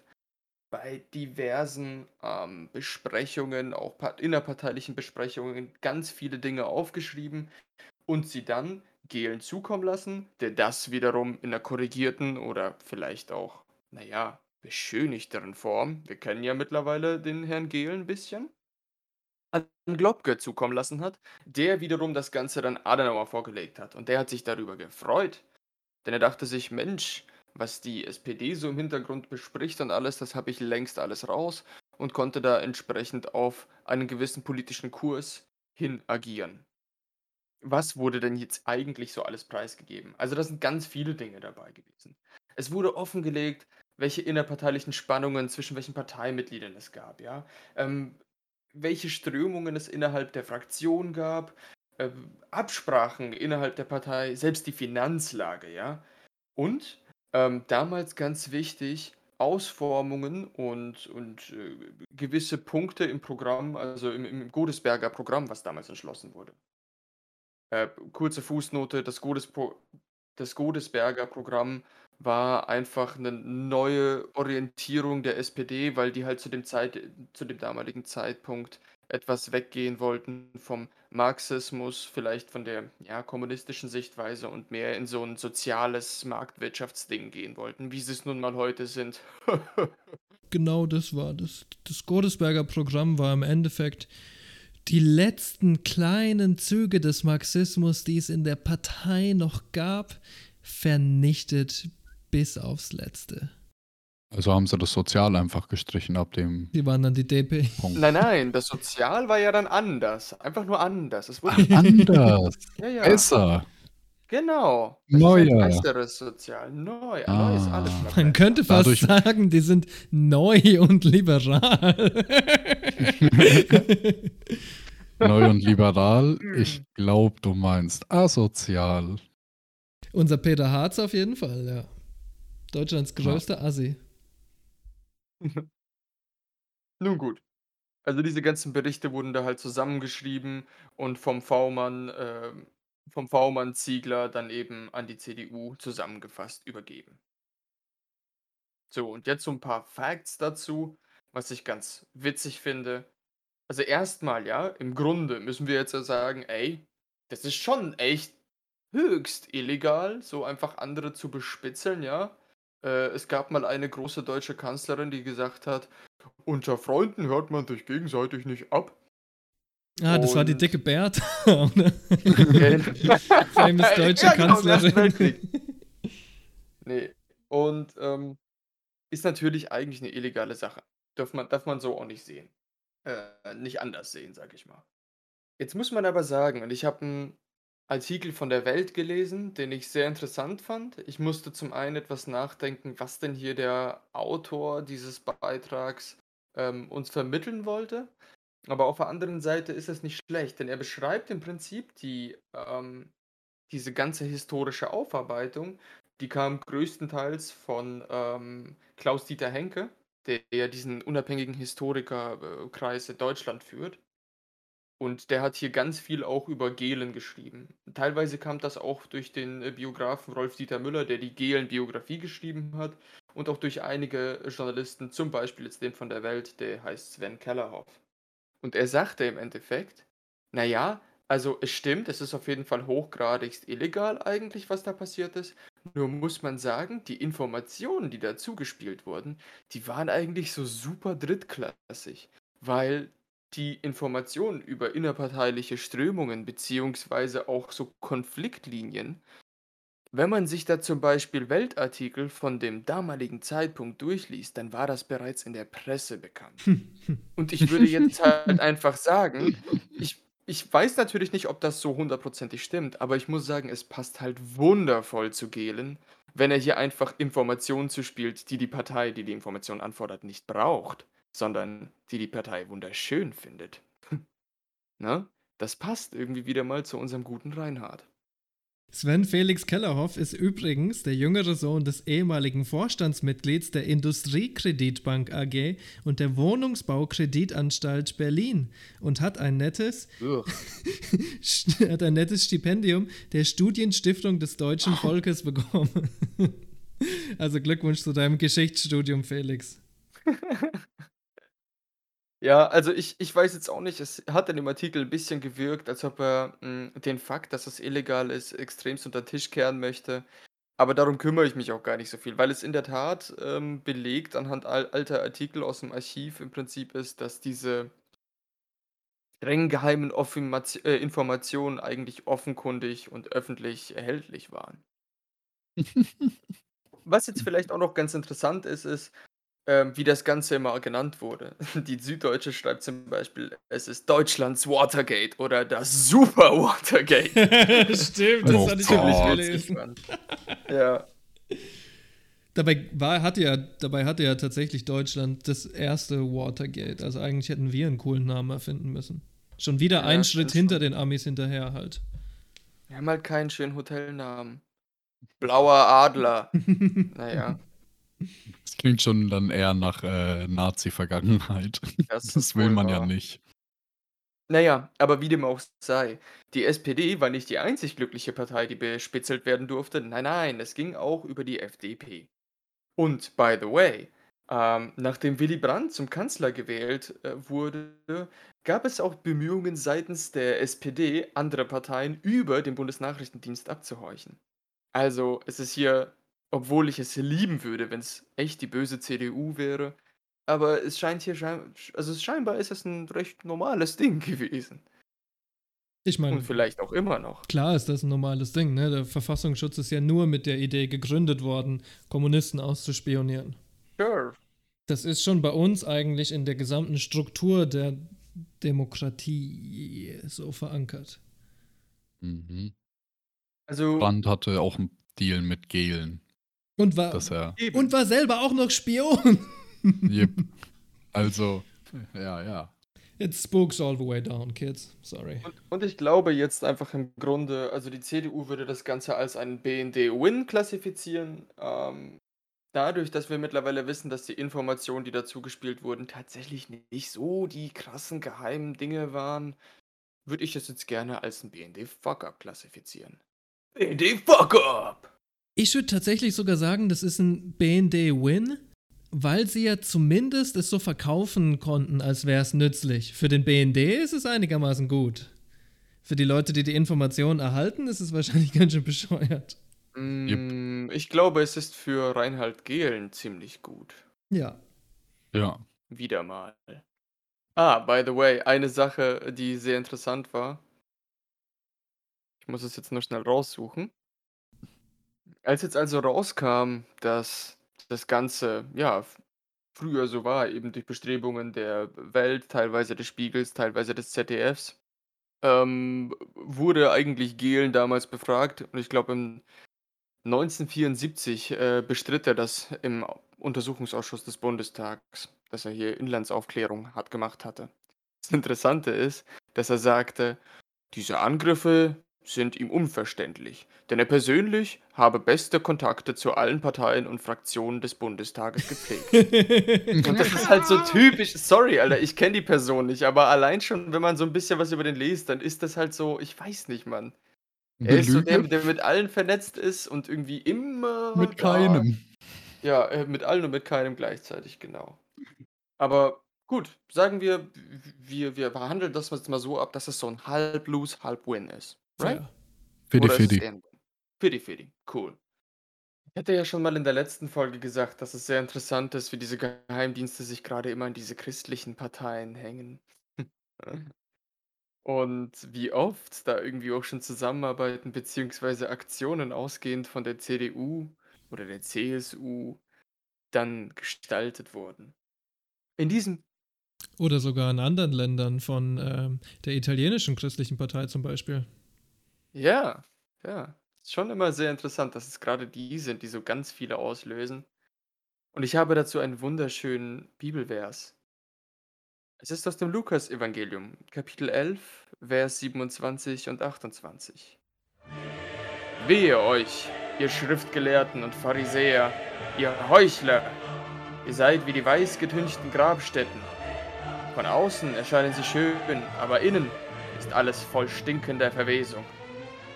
[SPEAKER 1] bei diversen ähm, Besprechungen, auch innerparteilichen Besprechungen, ganz viele Dinge aufgeschrieben und sie dann Gehlen zukommen lassen, der das wiederum in einer korrigierten oder vielleicht auch, naja, beschönigteren Form, wir kennen ja mittlerweile den Herrn Gehlen ein bisschen, an Globke zukommen lassen hat, der wiederum das Ganze dann Adenauer vorgelegt hat. Und der hat sich darüber gefreut, denn er dachte sich, Mensch, was die SPD so im Hintergrund bespricht und alles, das habe ich längst alles raus und konnte da entsprechend auf einen gewissen politischen Kurs hin agieren. Was wurde denn jetzt eigentlich so alles preisgegeben? Also da sind ganz viele Dinge dabei gewesen. Es wurde offengelegt, welche innerparteilichen Spannungen zwischen welchen Parteimitgliedern es gab, ja. Ähm, welche Strömungen es innerhalb der Fraktion gab, äh, Absprachen innerhalb der Partei, selbst die Finanzlage, ja. Und ähm, damals ganz wichtig, Ausformungen und, und äh, gewisse Punkte im Programm, also im, im Godesberger Programm, was damals entschlossen wurde. Äh, kurze Fußnote, das, Godespro das Godesberger Programm war einfach eine neue Orientierung der SPD, weil die halt zu dem, Zeit, zu dem damaligen Zeitpunkt etwas weggehen wollten vom Marxismus, vielleicht von der ja, kommunistischen Sichtweise und mehr in so ein soziales Marktwirtschaftsding gehen wollten, wie sie es nun mal heute sind.
[SPEAKER 3] genau das war das. Das Godesberger Programm war im Endeffekt die letzten kleinen Züge des Marxismus, die es in der Partei noch gab, vernichtet bis aufs Letzte.
[SPEAKER 2] Also haben sie das Sozial einfach gestrichen ab dem.
[SPEAKER 3] Die waren dann die DP.
[SPEAKER 1] Punkt. Nein, nein, das Sozial war ja dann anders. Einfach nur anders. Es wurde
[SPEAKER 2] Ach, anders. ja, ja. Besser.
[SPEAKER 1] Genau.
[SPEAKER 2] Neuer.
[SPEAKER 1] Besseres Sozial. Neu. Ah. Neu ist alles.
[SPEAKER 3] Man könnte fast Dadurch sagen, die sind neu und liberal.
[SPEAKER 2] neu und liberal? Ich glaube, du meinst asozial.
[SPEAKER 3] Unser Peter Harz auf jeden Fall, ja. Deutschlands größter ja. Assi.
[SPEAKER 1] Nun gut. Also diese ganzen Berichte wurden da halt zusammengeschrieben und vom V-Mann, äh, vom V-Mann Ziegler dann eben an die CDU zusammengefasst übergeben. So, und jetzt so ein paar Facts dazu, was ich ganz witzig finde. Also erstmal, ja, im Grunde müssen wir jetzt ja sagen, ey, das ist schon echt höchst illegal, so einfach andere zu bespitzeln, ja. Äh, es gab mal eine große deutsche Kanzlerin, die gesagt hat, unter Freunden hört man sich gegenseitig nicht ab.
[SPEAKER 3] Ah, das war die dicke Bert. Famous deutsche ja, genau, Kanzlerin.
[SPEAKER 1] nee. Und ähm, ist natürlich eigentlich eine illegale Sache. Darf man, darf man so auch nicht sehen. Äh, nicht anders sehen, sag ich mal. Jetzt muss man aber sagen, und ich habe einen Artikel von der Welt gelesen, den ich sehr interessant fand. Ich musste zum einen etwas nachdenken, was denn hier der Autor dieses Beitrags ähm, uns vermitteln wollte. Aber auf der anderen Seite ist es nicht schlecht, denn er beschreibt im Prinzip die, ähm, diese ganze historische Aufarbeitung, die kam größtenteils von ähm, Klaus-Dieter Henke, der ja diesen unabhängigen Historikerkreis in Deutschland führt. Und der hat hier ganz viel auch über Gehlen geschrieben. Teilweise kam das auch durch den äh, Biografen Rolf-Dieter Müller, der die Gehlen-Biografie geschrieben hat. Und auch durch einige Journalisten, zum Beispiel jetzt den von der Welt, der heißt Sven Kellerhoff. Und er sagte im Endeffekt, naja, also es stimmt, es ist auf jeden Fall hochgradigst illegal eigentlich, was da passiert ist. Nur muss man sagen, die Informationen, die da zugespielt wurden, die waren eigentlich so super drittklassig. Weil die Informationen über innerparteiliche Strömungen beziehungsweise auch so Konfliktlinien, wenn man sich da zum Beispiel Weltartikel von dem damaligen Zeitpunkt durchliest, dann war das bereits in der Presse bekannt. Und ich würde jetzt halt einfach sagen, ich, ich weiß natürlich nicht, ob das so hundertprozentig stimmt, aber ich muss sagen, es passt halt wundervoll zu Gehlen, wenn er hier einfach Informationen zuspielt, die die Partei, die die Information anfordert, nicht braucht sondern die die Partei wunderschön findet. Na, das passt irgendwie wieder mal zu unserem guten Reinhard.
[SPEAKER 3] Sven Felix Kellerhoff ist übrigens der jüngere Sohn des ehemaligen Vorstandsmitglieds der Industriekreditbank AG und der Wohnungsbaukreditanstalt Berlin und hat ein nettes, hat ein nettes Stipendium der Studienstiftung des deutschen Volkes bekommen. also Glückwunsch zu deinem Geschichtsstudium, Felix.
[SPEAKER 1] Ja, also ich ich weiß jetzt auch nicht, es hat in dem Artikel ein bisschen gewirkt, als ob er, hm, den Fakt, dass es illegal ist, extremst unter Tisch kehren möchte. Aber darum kümmere ich mich auch gar nicht so viel, weil es in der Tat, ähm, belegt anhand al alter Artikel aus dem Archiv im Prinzip ist, dass diese streng geheimen Offimaz äh, Informationen eigentlich offenkundig und öffentlich erhältlich waren. Was jetzt vielleicht auch noch ganz interessant ist, ist ähm, wie das Ganze immer genannt wurde. Die Süddeutsche schreibt zum Beispiel, es ist Deutschlands Watergate oder das Super Watergate.
[SPEAKER 3] Stimmt, das oh, hatte ich wirklich gelesen.
[SPEAKER 1] ja.
[SPEAKER 3] Dabei war, hatte ja, dabei hatte ja tatsächlich Deutschland das erste Watergate. Also eigentlich hätten wir einen coolen Namen erfinden müssen. Schon wieder ja, ein Schritt hinter schon. den Amis hinterher halt.
[SPEAKER 1] Wir haben halt keinen schönen Hotelnamen. Blauer Adler. naja.
[SPEAKER 2] Das klingt schon dann eher nach äh, Nazi-Vergangenheit. Das, das will man wahr. ja nicht.
[SPEAKER 1] Naja, aber wie dem auch sei, die SPD war nicht die einzig glückliche Partei, die bespitzelt werden durfte. Nein, nein, es ging auch über die FDP. Und, by the way, Ähm, nachdem Willy Brandt zum Kanzler gewählt äh, wurde, gab es auch Bemühungen seitens der SPD, andere Parteien über den Bundesnachrichtendienst abzuhorchen. Also es ist hier, obwohl ich es lieben würde, wenn es echt die böse CDU wäre, aber es scheint hier, schein also scheinbar ist es ein recht normales Ding gewesen.
[SPEAKER 3] Ich meine,
[SPEAKER 1] Und vielleicht auch immer noch.
[SPEAKER 3] klar ist das ein normales Ding, ne? Der Verfassungsschutz ist ja nur mit der Idee gegründet worden, Kommunisten auszuspionieren.
[SPEAKER 1] Sure.
[SPEAKER 3] Das ist schon bei uns eigentlich in der gesamten Struktur der Demokratie so verankert.
[SPEAKER 2] Mhm.
[SPEAKER 1] Also
[SPEAKER 2] Brandt hatte auch einen Deal mit Gehlen,
[SPEAKER 3] Und war,
[SPEAKER 2] er.
[SPEAKER 1] eben.
[SPEAKER 3] und war selber auch noch Spion.
[SPEAKER 2] Yep. Also, ja, ja.
[SPEAKER 3] It spooks all the way down, kids. Sorry.
[SPEAKER 1] Und, und ich glaube jetzt einfach im Grunde, also die CDU würde das Ganze als einen BND-Win klassifizieren. Ähm, dadurch, dass wir mittlerweile wissen, dass die Informationen, die dazu gespielt wurden, tatsächlich nicht so die krassen geheimen Dinge waren, würde ich das jetzt gerne als ein BND-Fuck-Up klassifizieren. BND-Fuck-Up!
[SPEAKER 3] Ich würde tatsächlich sogar sagen, das ist ein BND-Win, weil sie ja zumindest es so verkaufen konnten, als wäre es nützlich. Für den BND ist es einigermaßen gut. Für die Leute, die die Informationen erhalten, ist es wahrscheinlich ganz schön bescheuert.
[SPEAKER 1] Mm, ich glaube, es ist für Reinhard Gehlen ziemlich gut.
[SPEAKER 3] Ja.
[SPEAKER 2] Ja.
[SPEAKER 1] Wieder mal. Ah, by the way, eine Sache, die sehr interessant war. Ich muss es jetzt nur schnell raussuchen. Als jetzt also rauskam, dass das Ganze, ja, früher so war, eben durch Bestrebungen der Welt, teilweise des Spiegels, teilweise des ZDFs, ähm, wurde eigentlich Gehlen damals befragt. Und ich glaube, im 1974 äh, bestritt er das im Untersuchungsausschuss des Bundestags, dass er hier Inlandsaufklärung hat gemacht hatte. Das Interessante ist, dass er sagte, diese Angriffe sind ihm unverständlich, denn er persönlich habe beste Kontakte zu allen Parteien und Fraktionen des Bundestages gepflegt. Und das ist halt so typisch. Sorry, Alter, ich kenne die Person nicht, aber allein schon, wenn man so ein bisschen was über den liest, dann ist das halt so, ich weiß nicht, Mann. Er ist so der, der mit allen vernetzt ist und irgendwie immer.
[SPEAKER 2] mit
[SPEAKER 1] da-
[SPEAKER 2] keinem.
[SPEAKER 1] Ja, äh, mit allen und mit keinem gleichzeitig, genau. Aber gut, sagen wir, wir, wir behandeln das jetzt mal so ab, dass es so ein halb-lose, halb-win ist. Right?
[SPEAKER 3] Ja.
[SPEAKER 2] Fidi
[SPEAKER 1] Oder?
[SPEAKER 2] Fidi
[SPEAKER 1] Fidi, cool. Ich hatte ja schon mal in der letzten Folge gesagt, dass es sehr interessant ist, wie diese Geheimdienste sich gerade immer in diese christlichen Parteien hängen. Und wie oft da irgendwie auch schon Zusammenarbeiten beziehungsweise Aktionen ausgehend von der CDU oder der CSU dann gestaltet wurden. In diesem
[SPEAKER 3] Oder sogar in anderen Ländern von ähm, der italienischen christlichen Partei zum Beispiel.
[SPEAKER 1] Ja, ja. Ist schon immer sehr interessant, dass es gerade die sind, die so ganz viele auslösen. Und ich habe dazu einen wunderschönen Bibelvers. Es ist aus dem Lukas-Evangelium, Kapitel 11, Vers 27 und 28. Wehe euch, ihr Schriftgelehrten und Pharisäer, ihr Heuchler! Ihr seid wie die weiß getünchten Grabstätten. Von außen erscheinen sie schön, aber innen ist alles voll stinkender Verwesung.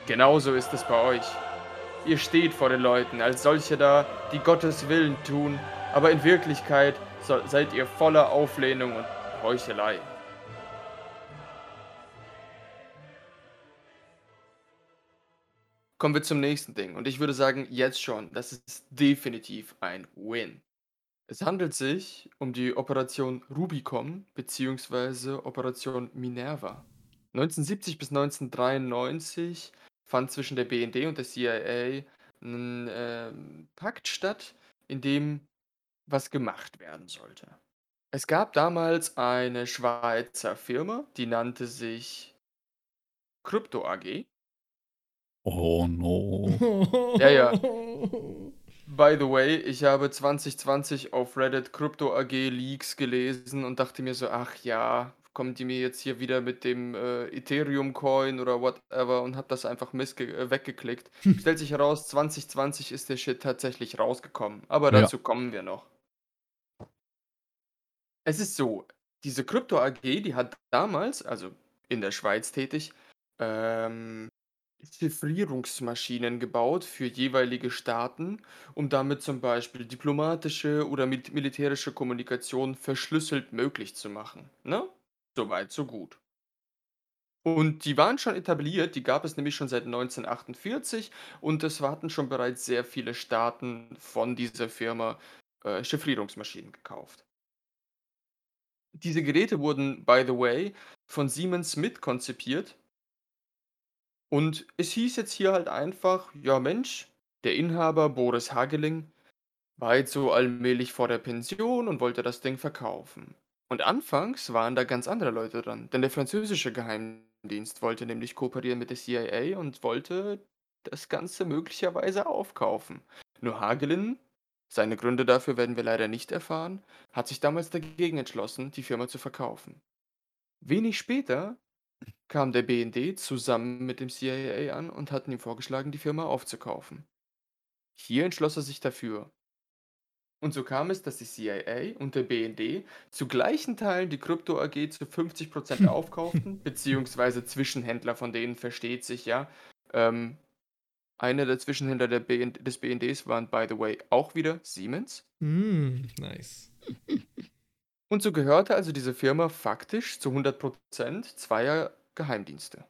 [SPEAKER 1] Genauso ist es bei euch. Ihr steht vor den Leuten als solche da, die Gottes Willen tun, aber in Wirklichkeit so, seid ihr voller Auflehnung und Heuchelei. Kommen wir zum nächsten Ding. Und ich würde sagen, jetzt schon, das ist definitiv ein Win. Es handelt sich um die Operation Rubicon bzw. Operation Minerva. 1970 bis 1993 fand zwischen der BND und der CIA ein ähm, Pakt statt, in dem was gemacht werden sollte. Es gab damals eine Schweizer Firma, die nannte sich Krypto AG.
[SPEAKER 2] Oh no.
[SPEAKER 1] Ja, ja. By the way, ich habe 2020 auf Reddit Krypto AG Leaks gelesen und dachte mir so, ach ja, kommen die mir jetzt hier wieder mit dem äh, Ethereum Coin oder whatever und habe das einfach missge äh, weggeklickt. Stellt sich heraus, 2020 ist der Shit tatsächlich rausgekommen, aber
[SPEAKER 2] Ja.
[SPEAKER 1] dazu kommen wir noch. Es ist so, diese Krypto AG, die hat damals, also in der Schweiz tätig, ähm, Chiffrierungsmaschinen gebaut für jeweilige Staaten, um damit zum Beispiel diplomatische oder mit militärische Kommunikation verschlüsselt möglich zu machen. Ne? So weit, so gut. Und die waren schon etabliert, die gab es nämlich schon seit 1948 und es hatten schon bereits sehr viele Staaten von dieser Firma äh, Chiffrierungsmaschinen gekauft. Diese Geräte wurden, by the way, von Siemens mitkonzipiert. Und es hieß jetzt hier halt einfach, ja Mensch, der Inhaber Boris Hageling war jetzt so allmählich vor der Pension und wollte das Ding verkaufen. Und anfangs waren da ganz andere Leute dran, denn der französische Geheimdienst wollte nämlich kooperieren mit der CIA und wollte das Ganze möglicherweise aufkaufen. Nur Hagelin, seine Gründe dafür werden wir leider nicht erfahren, hat sich damals dagegen entschlossen, die Firma zu verkaufen. Wenig später kam der BND zusammen mit dem CIA an und hatten ihm vorgeschlagen, die Firma aufzukaufen. Hier entschloss er sich dafür. Und so kam es, dass die CIA und der BND zu gleichen Teilen die Krypto AG zu 50% aufkauften, beziehungsweise Zwischenhändler von denen versteht sich ja. Ähm, einer der Zwischenhändler der BND, des BNDs waren, by the way, auch wieder Siemens.
[SPEAKER 3] Mm, nice.
[SPEAKER 1] Und so gehörte also diese Firma faktisch zu 100% zweier Geheimdienste.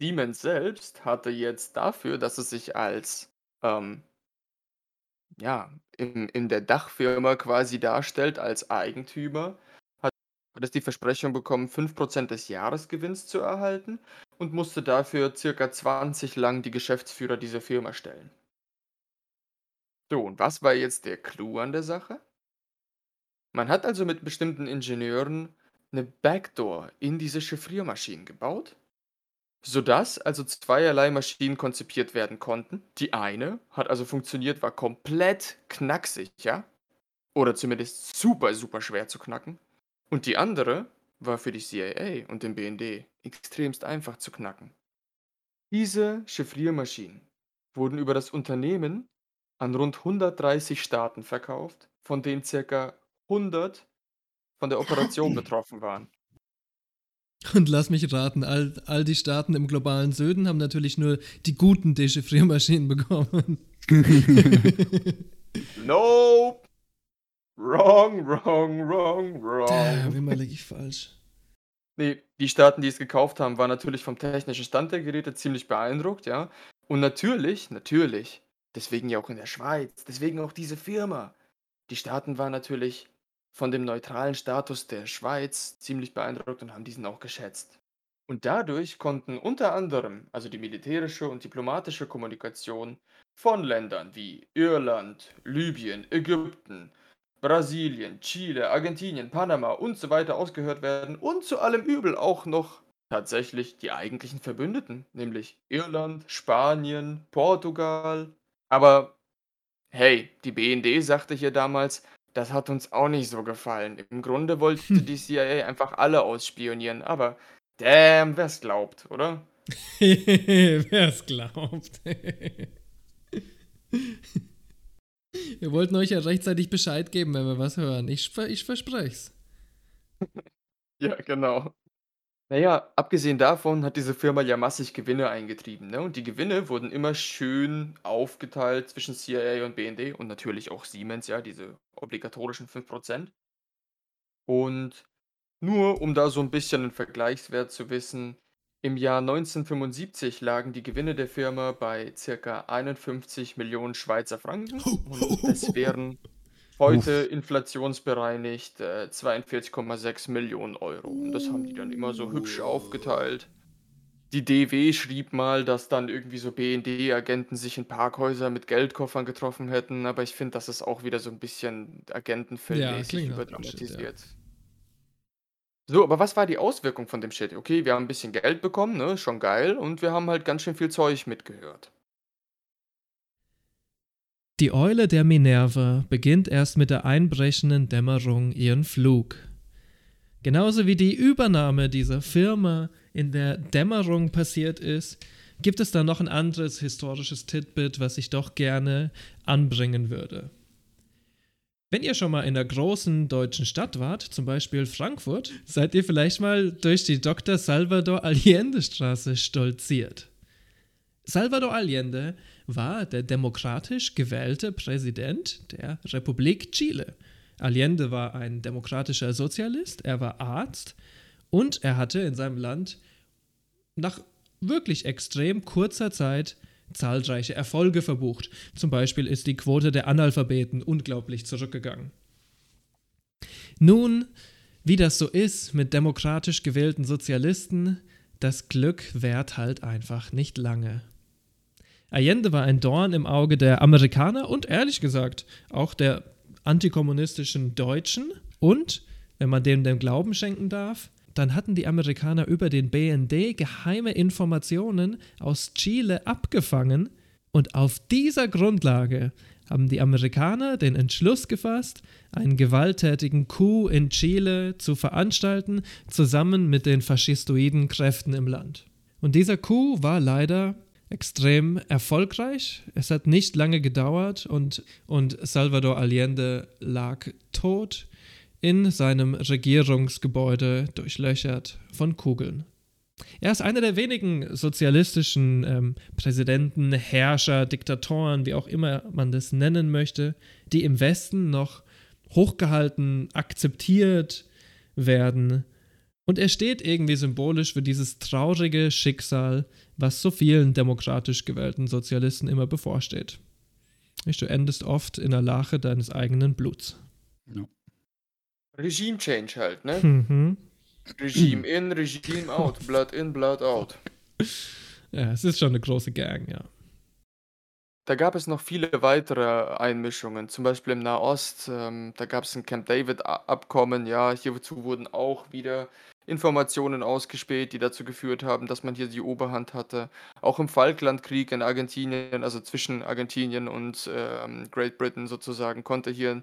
[SPEAKER 1] Siemens selbst hatte jetzt dafür, dass es sich als ähm, ja, in, in der Dachfirma quasi darstellt als Eigentümer, hat, es die Versprechung bekommen, 5% des Jahresgewinns zu erhalten und musste dafür circa 20 lang die Geschäftsführer dieser Firma stellen. So, und was war jetzt der Clou an der Sache? Man hat also mit bestimmten Ingenieuren eine Backdoor in diese Chiffriermaschinen gebaut sodass also zweierlei Maschinen konzipiert werden konnten. Die eine hat also funktioniert, war komplett knacksicher oder zumindest super, super schwer zu knacken. Und die andere war für die CIA und den BND extremst einfach zu knacken. Diese Chiffriermaschinen wurden über das Unternehmen an rund 130 Staaten verkauft, von denen ca. 100 von der Operation betroffen waren.
[SPEAKER 3] Und lass mich raten, all, all die Staaten im globalen Süden haben natürlich nur die guten Dechiffriermaschinen bekommen.
[SPEAKER 1] nope. Wrong, wrong, wrong, wrong.
[SPEAKER 3] Damn, immer liege ich falsch.
[SPEAKER 1] Nee, die Staaten, die es gekauft haben, waren natürlich vom technischen Stand der Geräte ziemlich beeindruckt, ja. Und natürlich, natürlich, deswegen ja auch in der Schweiz, deswegen auch diese Firma. Die Staaten waren natürlich von dem neutralen Status der Schweiz ziemlich beeindruckt und haben diesen auch geschätzt. Und dadurch konnten unter anderem, also die militärische und diplomatische Kommunikation von Ländern wie Irland, Libyen, Ägypten, Brasilien, Chile, Argentinien, Panama und so weiter ausgehört werden und zu allem Übel auch noch tatsächlich die eigentlichen Verbündeten, nämlich Irland, Spanien, Portugal. Aber hey, die BND sagte hier damals, das hat uns auch nicht so gefallen. Im Grunde wollte die CIA einfach alle ausspionieren, aber damn, wer's glaubt, oder?
[SPEAKER 3] wer's glaubt. wir wollten euch ja rechtzeitig Bescheid geben, wenn wir was hören. Ich, ich verspreche es.
[SPEAKER 1] ja, genau. Naja, abgesehen davon hat diese Firma ja massig Gewinne eingetrieben, ne? Und die Gewinne wurden immer schön aufgeteilt zwischen CIA und BND und natürlich auch Siemens, ja, diese obligatorischen 5%. Und nur um da so ein bisschen einen Vergleichswert zu wissen, im Jahr 1975 lagen die Gewinne der Firma bei circa 51 Millionen Schweizer Franken und das wären Heute inflationsbereinigt äh, 42,6 Millionen Euro. Und das haben die dann immer so hübsch aufgeteilt. Die DW schrieb mal, dass dann irgendwie so BND-Agenten sich in Parkhäuser mit Geldkoffern getroffen hätten, aber ich finde, das ist auch wieder so ein bisschen Agentenfilmmäßig ja, überdramatisiert. Ja. So, aber was war die Auswirkung von dem Shit? Okay, wir haben ein bisschen Geld bekommen, ne? Schon geil. Und wir haben halt ganz schön viel Zeug mitgehört.
[SPEAKER 3] Die Eule der Minerva beginnt erst mit der einbrechenden Dämmerung ihren Flug. Genauso wie die Übernahme dieser Firma in der Dämmerung passiert ist, gibt es da noch ein anderes historisches Titbit, was ich doch gerne anbringen würde. Wenn ihr schon mal in einer großen deutschen Stadt wart, zum Beispiel Frankfurt, seid ihr vielleicht mal durch die Dr. Salvador Allende Straße stolziert. Salvador Allende war der demokratisch gewählte Präsident der Republik Chile. Allende war ein demokratischer Sozialist, er war Arzt und er hatte in seinem Land nach wirklich extrem kurzer Zeit zahlreiche Erfolge verbucht. Zum Beispiel ist die Quote der Analphabeten unglaublich zurückgegangen. Nun, wie das so ist mit demokratisch gewählten Sozialisten, das Glück währt halt einfach nicht lange. Allende war ein Dorn im Auge der Amerikaner und ehrlich gesagt auch der antikommunistischen Deutschen und, wenn man dem den Glauben schenken darf, dann hatten die Amerikaner über den BND geheime Informationen aus Chile abgefangen und auf dieser Grundlage haben die Amerikaner den Entschluss gefasst, einen gewalttätigen Coup in Chile zu veranstalten, zusammen mit den faschistoiden Kräften im Land. Und dieser Coup war leider extrem erfolgreich. Es hat nicht lange gedauert und, und Salvador Allende lag tot in seinem Regierungsgebäude durchlöchert von Kugeln. Er ist einer der wenigen sozialistischen ähm, Präsidenten, Herrscher, Diktatoren, wie auch immer man das nennen möchte, die im Westen noch hochgehalten, akzeptiert werden. Und er steht irgendwie symbolisch für dieses traurige Schicksal, was so vielen demokratisch gewählten Sozialisten immer bevorsteht. Du endest oft in der Lache deines eigenen Bluts.
[SPEAKER 1] Ja. Regime Change halt, ne?
[SPEAKER 3] Mhm.
[SPEAKER 1] Regime in, Regime out, Blood in, Blood out.
[SPEAKER 3] Ja, es ist schon eine große Gang, ja.
[SPEAKER 1] Da gab es noch viele weitere Einmischungen, zum Beispiel im Nahost. Ähm, da gab es ein Camp David-Abkommen. Ja, hierzu wurden auch wieder Informationen ausgespäht, die dazu geführt haben, dass man hier die Oberhand hatte. Auch im Falklandkrieg in Argentinien, also zwischen Argentinien und ähm, Great Britain sozusagen, konnte hier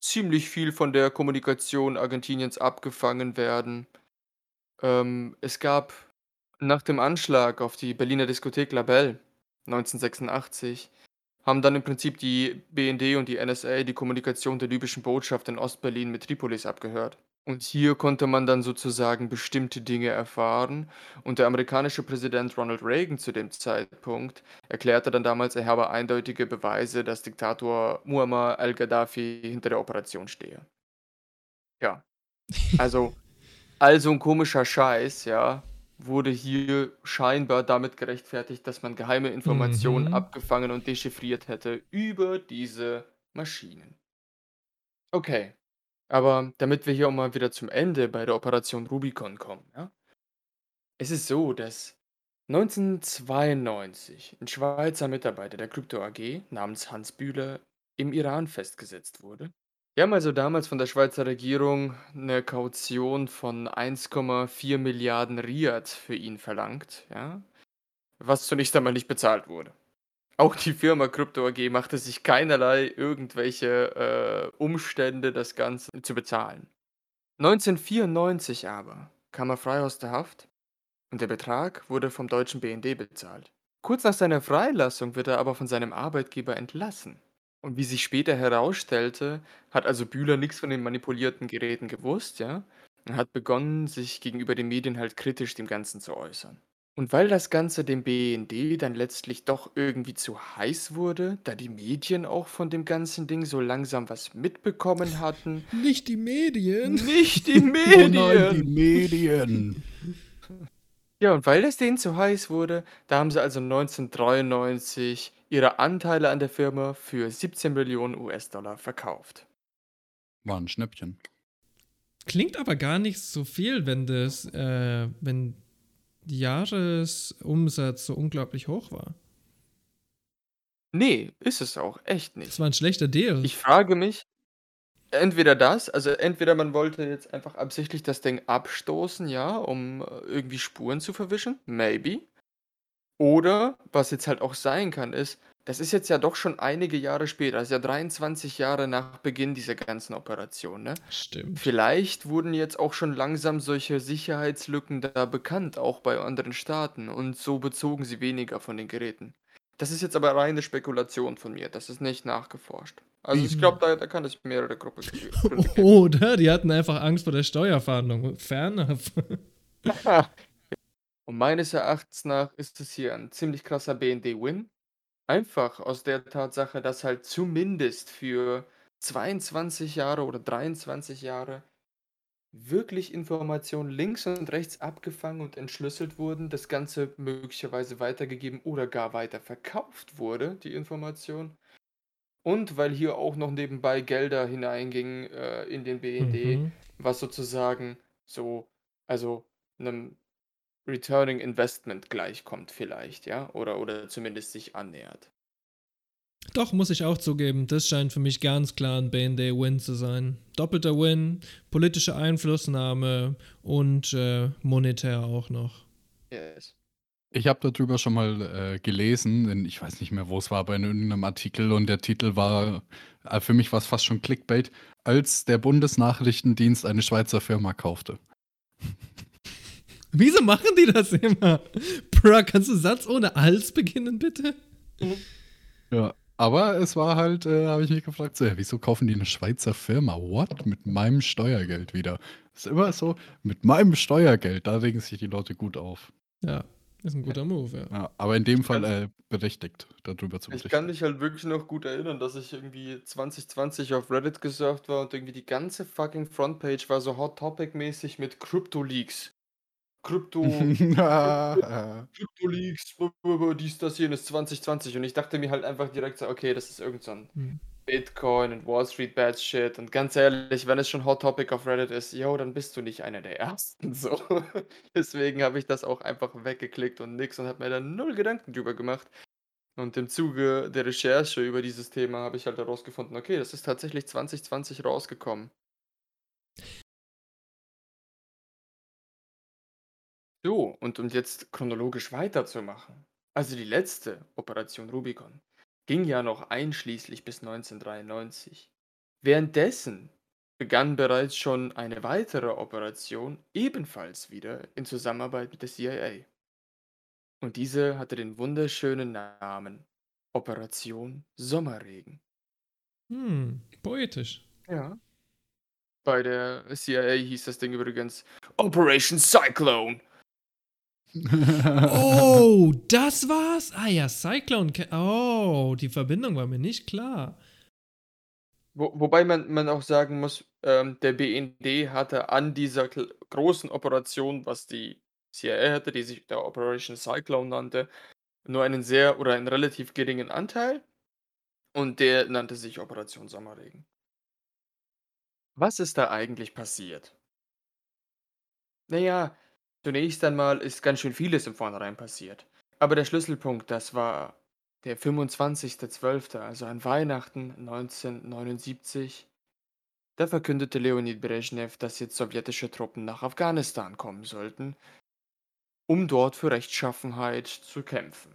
[SPEAKER 1] ziemlich viel von der Kommunikation Argentiniens abgefangen werden. Ähm, es gab nach dem Anschlag auf die Berliner Diskothek La Belle 1986 haben dann im Prinzip die BND und die NSA die Kommunikation der libyschen Botschaft in Ostberlin mit Tripolis abgehört. Und hier konnte man dann sozusagen bestimmte Dinge erfahren. Und der amerikanische Präsident Ronald Reagan zu dem Zeitpunkt erklärte dann damals, er habe eindeutige Beweise, dass Diktator Muammar al-Gaddafi hinter der Operation stehe. Ja. Also, also ein komischer Scheiß, ja, wurde hier scheinbar damit gerechtfertigt, dass man geheime Informationen
[SPEAKER 3] Mhm.
[SPEAKER 1] abgefangen und dechiffriert hätte über diese Maschinen. Okay. Aber damit wir hier auch mal wieder zum Ende bei der Operation Rubicon kommen, ja? Es ist so, dass 1992 ein Schweizer Mitarbeiter der Krypto AG namens Hans Bühler im Iran festgesetzt wurde. Die haben also damals von der Schweizer Regierung eine Kaution von 1,4 Milliarden Riad für ihn verlangt, ja? Was zunächst einmal nicht bezahlt wurde. Auch die Firma Krypto AG machte sich keinerlei irgendwelche äh, Umstände, das Ganze zu bezahlen. 1994 aber kam er frei aus der Haft und der Betrag wurde vom deutschen BND bezahlt. Kurz nach seiner Freilassung wird er aber von seinem Arbeitgeber entlassen. Und wie sich später herausstellte, hat also Bühler nichts von den manipulierten Geräten gewusst, ja, und hat begonnen, sich gegenüber den Medien halt kritisch dem Ganzen zu äußern. Und weil das Ganze dem BND dann letztlich doch irgendwie zu heiß wurde, da die Medien auch von dem ganzen Ding so langsam was mitbekommen hatten.
[SPEAKER 3] Nicht die Medien.
[SPEAKER 1] Nicht die
[SPEAKER 2] Oh nein, die
[SPEAKER 1] Medien!
[SPEAKER 2] Medien.
[SPEAKER 1] Ja, und weil es denen zu heiß wurde, da haben sie also 1993 ihre Anteile an der Firma für 17 Millionen US-Dollar verkauft.
[SPEAKER 2] War ein Schnäppchen.
[SPEAKER 3] Klingt aber gar nicht so viel, wenn das, äh, wenn Jahresumsatz so unglaublich hoch war.
[SPEAKER 1] Nee, ist es auch, echt
[SPEAKER 3] Das
[SPEAKER 1] nicht.
[SPEAKER 3] war ein schlechter Deal.
[SPEAKER 1] Ich frage mich, entweder das, also entweder man wollte jetzt einfach absichtlich das Ding abstoßen, ja, um äh, irgendwie Spuren zu verwischen, maybe. Oder, was jetzt halt auch sein kann, ist, das ist jetzt ja doch schon einige Jahre später, also ja 23 Jahre nach Beginn dieser ganzen Operation, ne?
[SPEAKER 3] Stimmt.
[SPEAKER 1] Vielleicht wurden jetzt auch schon langsam solche Sicherheitslücken da bekannt, auch bei anderen Staaten, und so bezogen sie weniger von den Geräten. Das ist jetzt aber reine Spekulation von mir, das ist nicht nachgeforscht. Also ich glaube, da, da kann es mehrere Gruppen geben.
[SPEAKER 3] Oder die hatten einfach Angst vor der Steuerfahndung. Fernab.
[SPEAKER 1] Und meines Erachtens nach ist es hier ein ziemlich krasser BND-Win. Einfach aus der Tatsache, dass halt zumindest für 22 Jahre oder 23 Jahre wirklich Informationen links und rechts abgefangen und entschlüsselt wurden, das Ganze möglicherweise weitergegeben oder gar weiterverkauft wurde, die Information. Und weil hier auch noch nebenbei Gelder hineingingen äh, in den BND,
[SPEAKER 3] Mhm.
[SPEAKER 1] was sozusagen so, also einem Returning Investment gleichkommt vielleicht, ja, oder, oder zumindest sich annähert.
[SPEAKER 3] Doch, muss ich auch zugeben, das scheint für mich ganz klar ein BND-Win zu sein. Doppelter Win, politische Einflussnahme und äh, monetär auch noch.
[SPEAKER 1] Yes.
[SPEAKER 2] Ich habe darüber schon mal äh, gelesen, in, ich weiß nicht mehr, wo es war, aber in irgendeinem Artikel und der Titel war, äh, für mich war es fast schon Clickbait, als der Bundesnachrichtendienst eine Schweizer Firma kaufte.
[SPEAKER 3] Wieso machen die das immer? Bro, kannst du Satz ohne als beginnen, bitte?
[SPEAKER 2] Ja. Aber es war halt, äh, habe ich mich gefragt, so, ja, wieso kaufen die eine Schweizer Firma? What? Mit meinem Steuergeld wieder. Das ist immer so, mit meinem Steuergeld, da regen sich die Leute gut auf.
[SPEAKER 3] Ja, ist ein guter Move, ja.
[SPEAKER 2] Ja, aber in dem Fall äh, berechtigt, darüber zu
[SPEAKER 1] Ich
[SPEAKER 2] berichten.
[SPEAKER 1] kann mich halt wirklich noch gut erinnern, dass ich irgendwie 2020 auf Reddit gesurft war und irgendwie die ganze fucking Frontpage war so Hot Topic mäßig mit Crypto Krypto, Crypto Leaks, dies, das, jenes 2020 und ich dachte mir halt einfach direkt so, okay, das ist irgend so ein
[SPEAKER 3] Hm.
[SPEAKER 1] Bitcoin und Wall Street Bad Shit und ganz ehrlich, wenn es schon Hot Topic auf Reddit ist, yo, dann bist du nicht einer der Ersten so. Deswegen habe ich das auch einfach weggeklickt und nix und habe mir dann null Gedanken drüber gemacht. Und im Zuge der Recherche über dieses Thema habe ich halt herausgefunden, okay, das ist tatsächlich 2020 rausgekommen. So, und um jetzt chronologisch weiterzumachen. Also die letzte Operation Rubicon ging ja noch einschließlich bis 1993. Währenddessen begann bereits schon eine weitere Operation, ebenfalls wieder in Zusammenarbeit mit der CIA. Und diese hatte den wunderschönen Namen Operation Sommerregen.
[SPEAKER 3] Hm, poetisch.
[SPEAKER 1] Ja. Bei der CIA hieß das Ding übrigens Operation Cyclone.
[SPEAKER 3] Oh, das war's? Ah ja, Cyclone. Oh, die Verbindung war mir nicht klar.
[SPEAKER 1] Wo, wobei man, man auch sagen muss, ähm, der BND hatte an dieser großen Operation, was die CIA hatte, die sich der Operation Cyclone nannte, nur einen sehr oder einen relativ geringen Anteil. Und der nannte sich Operation Sommerregen. Was ist da eigentlich passiert? Naja, zunächst einmal ist ganz schön vieles im Vornherein passiert. Aber der Schlüsselpunkt, das war der 25.12., also an Weihnachten 1979. Da verkündete Leonid Brezhnev, dass jetzt sowjetische Truppen nach Afghanistan kommen sollten, um dort für Rechtschaffenheit zu kämpfen.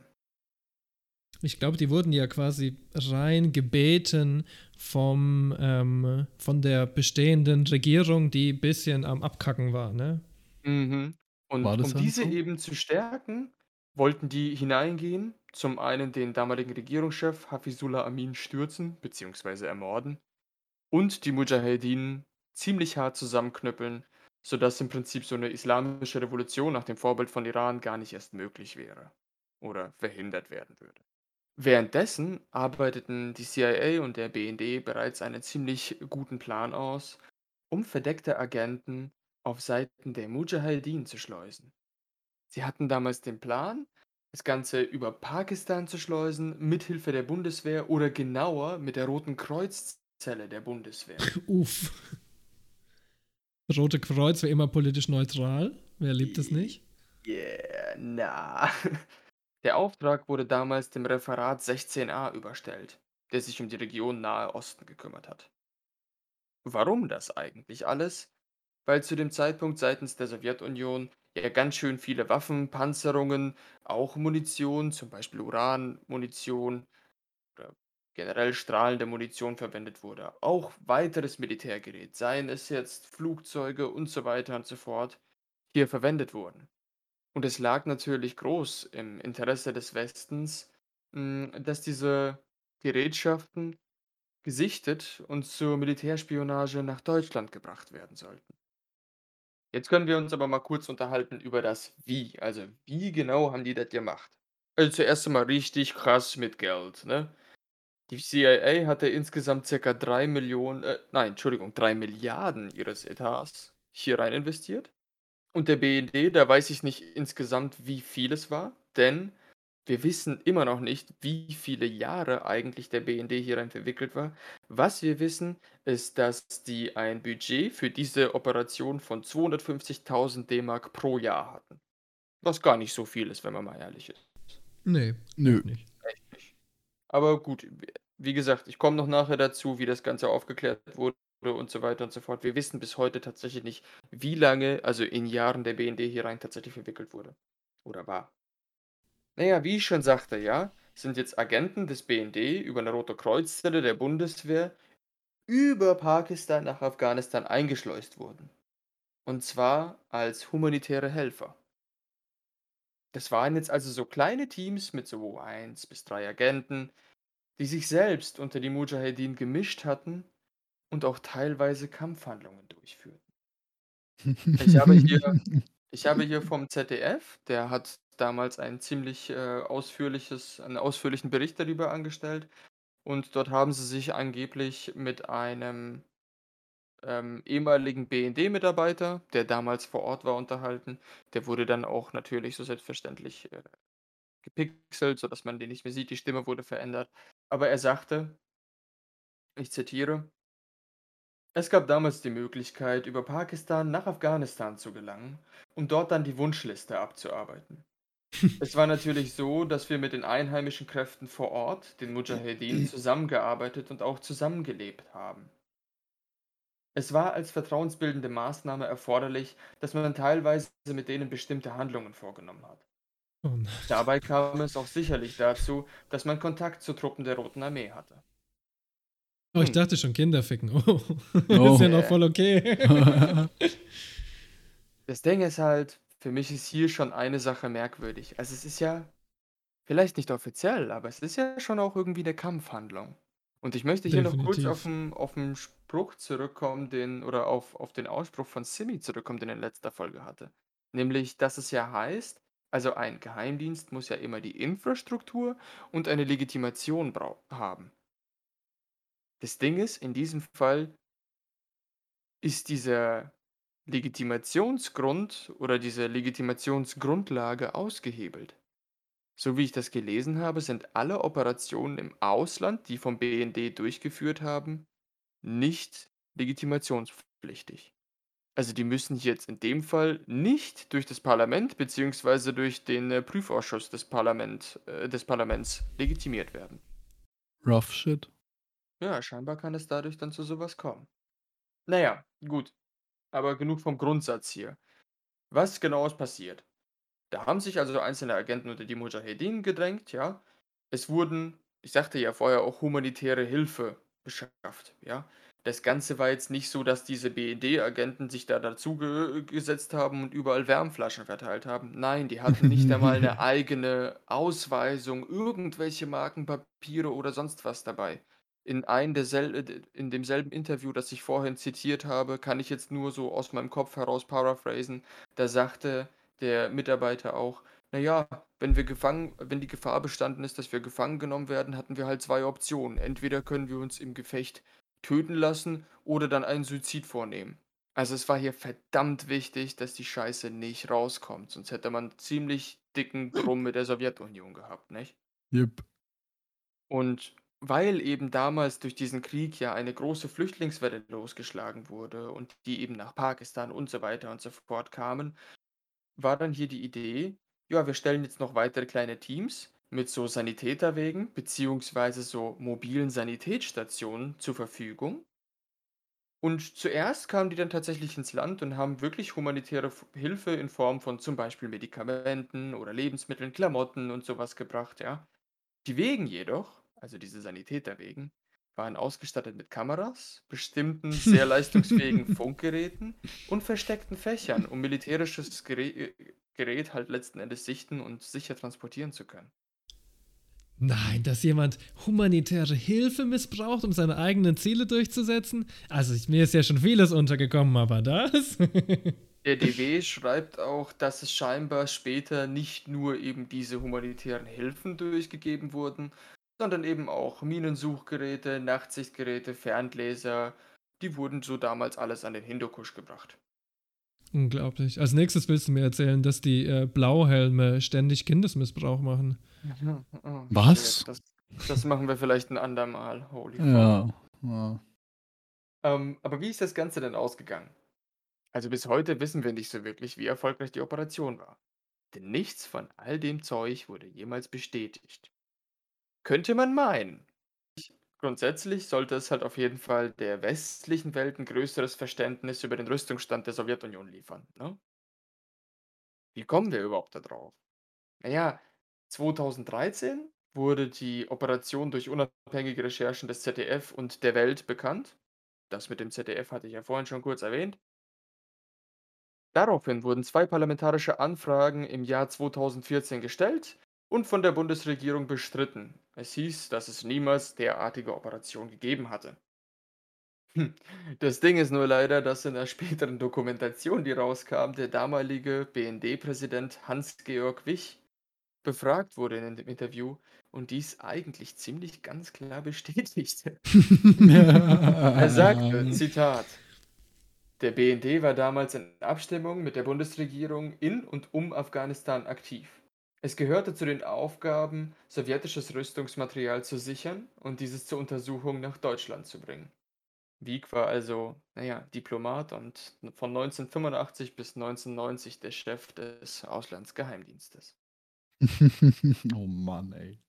[SPEAKER 3] Ich glaube, die wurden ja quasi rein gebeten vom, ähm, von der bestehenden Regierung, die ein bisschen am Abkacken war, ne?
[SPEAKER 1] Mhm. Und
[SPEAKER 2] War das
[SPEAKER 1] um
[SPEAKER 2] dann
[SPEAKER 1] diese
[SPEAKER 2] so?
[SPEAKER 1] eben zu stärken, wollten die hineingehen, zum einen den damaligen Regierungschef Hafizullah Amin stürzen bzw. ermorden und die Mujahedin ziemlich hart zusammenknüppeln, sodass im Prinzip so eine islamische Revolution nach dem Vorbild von Iran gar nicht erst möglich wäre oder verhindert werden würde. Währenddessen arbeiteten die CIA und der BND bereits einen ziemlich guten Plan aus, um verdeckte Agenten auf Seiten der Mujahedin zu schleusen. Sie hatten damals den Plan, das Ganze über Pakistan zu schleusen, mithilfe der Bundeswehr oder genauer mit der Roten Kreuzzelle der Bundeswehr.
[SPEAKER 3] Uff. Rote Kreuz war immer politisch neutral. Wer liebt es nicht?
[SPEAKER 1] Yeah, na. Der Auftrag wurde damals dem Referat 16a überstellt, der sich um die Region Nahe Osten gekümmert hat. Warum das eigentlich alles? Weil zu dem Zeitpunkt seitens der Sowjetunion ja ganz schön viele Waffen, Panzerungen, auch Munition, zum Beispiel Uranmunition oder generell strahlende Munition verwendet wurde. Auch weiteres Militärgerät, seien es jetzt Flugzeuge und so weiter und so fort, hier verwendet wurden. Und es lag natürlich groß im Interesse des Westens, mh, dass diese Gerätschaften gesichtet und zur Militärspionage nach Deutschland gebracht werden sollten. Jetzt können wir uns aber mal kurz unterhalten über das Wie. Also, wie genau haben die das gemacht? Also, zuerst einmal richtig krass mit Geld, ne? Die CIA hatte insgesamt circa 3 Millionen, äh, nein, Entschuldigung, 3 Milliarden ihres Etats hier rein investiert. Und der BND, da weiß ich nicht insgesamt, wie viel es war, denn wir wissen immer noch nicht, wie viele Jahre eigentlich der BND hierein verwickelt war. Was wir wissen, ist, dass die ein Budget für diese Operation von 250.000 D-Mark pro Jahr hatten. Was gar nicht so viel ist, wenn man mal ehrlich ist.
[SPEAKER 3] Nee,
[SPEAKER 2] Nö.
[SPEAKER 3] nicht.
[SPEAKER 1] Echt nicht. Aber gut, wie gesagt, ich komme noch nachher dazu, wie das Ganze aufgeklärt wurde und so weiter und so fort. Wir wissen bis heute tatsächlich nicht, wie lange, also in Jahren der BND hier rein tatsächlich verwickelt wurde. Oder war. Naja, wie ich schon sagte, ja, sind jetzt Agenten des BND über eine Rote Kreuzzelle der Bundeswehr über Pakistan nach Afghanistan eingeschleust worden. Und zwar als humanitäre Helfer. Das waren jetzt also so kleine Teams mit so eins bis drei Agenten, die sich selbst unter die Mujahedin gemischt hatten und auch teilweise Kampfhandlungen durchführten. Ich habe hier, ich habe hier vom ZDF, der hat damals ein ziemlich äh, ausführliches, einen ausführlichen Bericht darüber angestellt. Und dort haben sie sich angeblich mit einem ähm, ehemaligen BND-Mitarbeiter, der damals vor Ort war, unterhalten. Der wurde dann auch natürlich so selbstverständlich äh, gepixelt, sodass man den nicht mehr sieht. Die Stimme wurde verändert. Aber er sagte, ich zitiere, es gab damals die Möglichkeit, über Pakistan nach Afghanistan zu gelangen und dort dann die Wunschliste abzuarbeiten. Es war natürlich so, dass wir mit den einheimischen Kräften vor Ort, den Mujahedin, zusammengearbeitet und auch zusammengelebt haben. Es war als vertrauensbildende Maßnahme erforderlich, dass man teilweise mit denen bestimmte Handlungen vorgenommen hat.
[SPEAKER 3] Oh.
[SPEAKER 1] Dabei kam es auch sicherlich dazu, dass man Kontakt zu Truppen der Roten Armee hatte.
[SPEAKER 3] Oh, ich
[SPEAKER 1] Hm.
[SPEAKER 3] dachte schon Kinderficken. Oh,
[SPEAKER 2] Oh.
[SPEAKER 3] ist ja noch voll okay.
[SPEAKER 1] Das Ding ist halt, für mich ist hier schon eine Sache merkwürdig. Also es ist ja vielleicht nicht offiziell, aber es ist ja schon auch irgendwie eine Kampfhandlung. Und ich möchte hier noch kurz
[SPEAKER 3] Definitiv.
[SPEAKER 1] auf den, auf den Spruch zurückkommen, den, oder auf, auf den Ausspruch von Simi zurückkommen, den er in letzter Folge hatte. Nämlich, dass es ja heißt, also ein Geheimdienst muss ja immer die Infrastruktur und eine Legitimation haben. Das Ding ist, in diesem Fall ist dieser Legitimationsgrund oder diese Legitimationsgrundlage ausgehebelt. So wie ich das gelesen habe, sind alle Operationen im Ausland, die vom BND durchgeführt haben, nicht legitimationspflichtig. Also die müssen jetzt in dem Fall nicht durch das Parlament bzw. durch den äh, Prüfausschuss des, Parlament, äh, des Parlaments legitimiert werden.
[SPEAKER 2] Rough shit.
[SPEAKER 1] Ja, scheinbar kann es dadurch dann zu sowas kommen. Naja, gut. Aber genug vom Grundsatz hier. Was genau ist passiert? Da haben sich also einzelne Agenten unter die Mujahedin gedrängt, ja. Es wurden, ich sagte ja vorher, auch humanitäre Hilfe beschafft, ja. Das Ganze war jetzt nicht so, dass diese BED-Agenten sich da dazu ge gesetzt haben und überall Wärmflaschen verteilt haben. Nein, die hatten nicht einmal eine eigene Ausweisung, irgendwelche Markenpapiere oder sonst was dabei. In, ein dersel äh, in demselben Interview, das ich vorhin zitiert habe, kann ich jetzt nur so aus meinem Kopf heraus paraphrasen, da sagte der Mitarbeiter auch, naja, wenn wir gefangen, wenn die Gefahr bestanden ist, dass wir gefangen genommen werden, hatten wir halt zwei Optionen. Entweder können wir uns im Gefecht töten lassen oder dann einen Suizid vornehmen. Also es war hier verdammt wichtig, dass die Scheiße nicht rauskommt, sonst hätte man ziemlich dicken Drum mit der Sowjetunion gehabt, nicht?
[SPEAKER 2] Yep.
[SPEAKER 1] Und weil eben damals durch diesen Krieg ja eine große Flüchtlingswelle losgeschlagen wurde und die eben nach Pakistan und so weiter und so fort kamen, war dann hier die Idee, ja, wir stellen jetzt noch weitere kleine Teams mit so Sanitäterwegen beziehungsweise so mobilen Sanitätsstationen zur Verfügung. Und zuerst kamen die dann tatsächlich ins Land und haben wirklich humanitäre Hilfe in Form von zum Beispiel Medikamenten oder Lebensmitteln, Klamotten und sowas gebracht, ja. Die Wegen jedoch, also diese Sanitäterwegen, waren ausgestattet mit Kameras, bestimmten sehr leistungsfähigen Funkgeräten und versteckten Fächern, um militärisches Gerät, äh, Gerät halt letzten Endes sichten und sicher transportieren zu können.
[SPEAKER 3] Nein, dass jemand humanitäre Hilfe missbraucht, um seine eigenen Ziele durchzusetzen? Also mir ist ja schon vieles untergekommen, aber das?
[SPEAKER 1] Der DW schreibt auch, dass es scheinbar später nicht nur eben diese humanitären Hilfen durchgegeben wurden, sondern eben auch Minensuchgeräte, Nachtsichtgeräte, Ferngläser. Die wurden so damals alles an den Hindukusch gebracht.
[SPEAKER 3] Unglaublich. Als nächstes willst du mir erzählen, dass die äh, Blauhelme ständig Kindesmissbrauch machen.
[SPEAKER 1] Oh,
[SPEAKER 2] Was?
[SPEAKER 1] shit, Das, das machen wir vielleicht ein andermal. Holy fuck.
[SPEAKER 2] Ja. ja.
[SPEAKER 1] Ähm, aber wie ist das Ganze denn ausgegangen? Also bis heute wissen wir nicht so wirklich, wie erfolgreich die Operation war. Denn nichts von all dem Zeug wurde jemals bestätigt. Könnte man meinen. Grundsätzlich sollte es halt auf jeden Fall der westlichen Welt ein größeres Verständnis über den Rüstungsstand der Sowjetunion liefern. Ne? Wie kommen wir überhaupt da drauf? Naja, 2013 wurde die Operation durch unabhängige Recherchen des ZDF und der Welt bekannt. Das mit dem ZDF hatte ich ja vorhin schon kurz erwähnt. Daraufhin wurden zwei parlamentarische Anfragen im Jahr 2014 gestellt und von der Bundesregierung bestritten. Es hieß, dass es niemals derartige Operationen gegeben hatte. Hm, Das Ding ist nur leider, dass in der späteren Dokumentation, die rauskam, der damalige BND-Präsident Hans-Georg Wich befragt wurde in dem Interview und dies eigentlich ziemlich ganz klar bestätigte. Er sagte, Zitat, der BND war damals in Abstimmung mit der Bundesregierung in und um Afghanistan aktiv. Es gehörte zu den Aufgaben, sowjetisches Rüstungsmaterial zu sichern und dieses zur Untersuchung nach Deutschland zu bringen. Wieck war also, naja, Diplomat und von 1985 bis 1990 der Chef des Auslandsgeheimdienstes.
[SPEAKER 2] oh Mann, ey.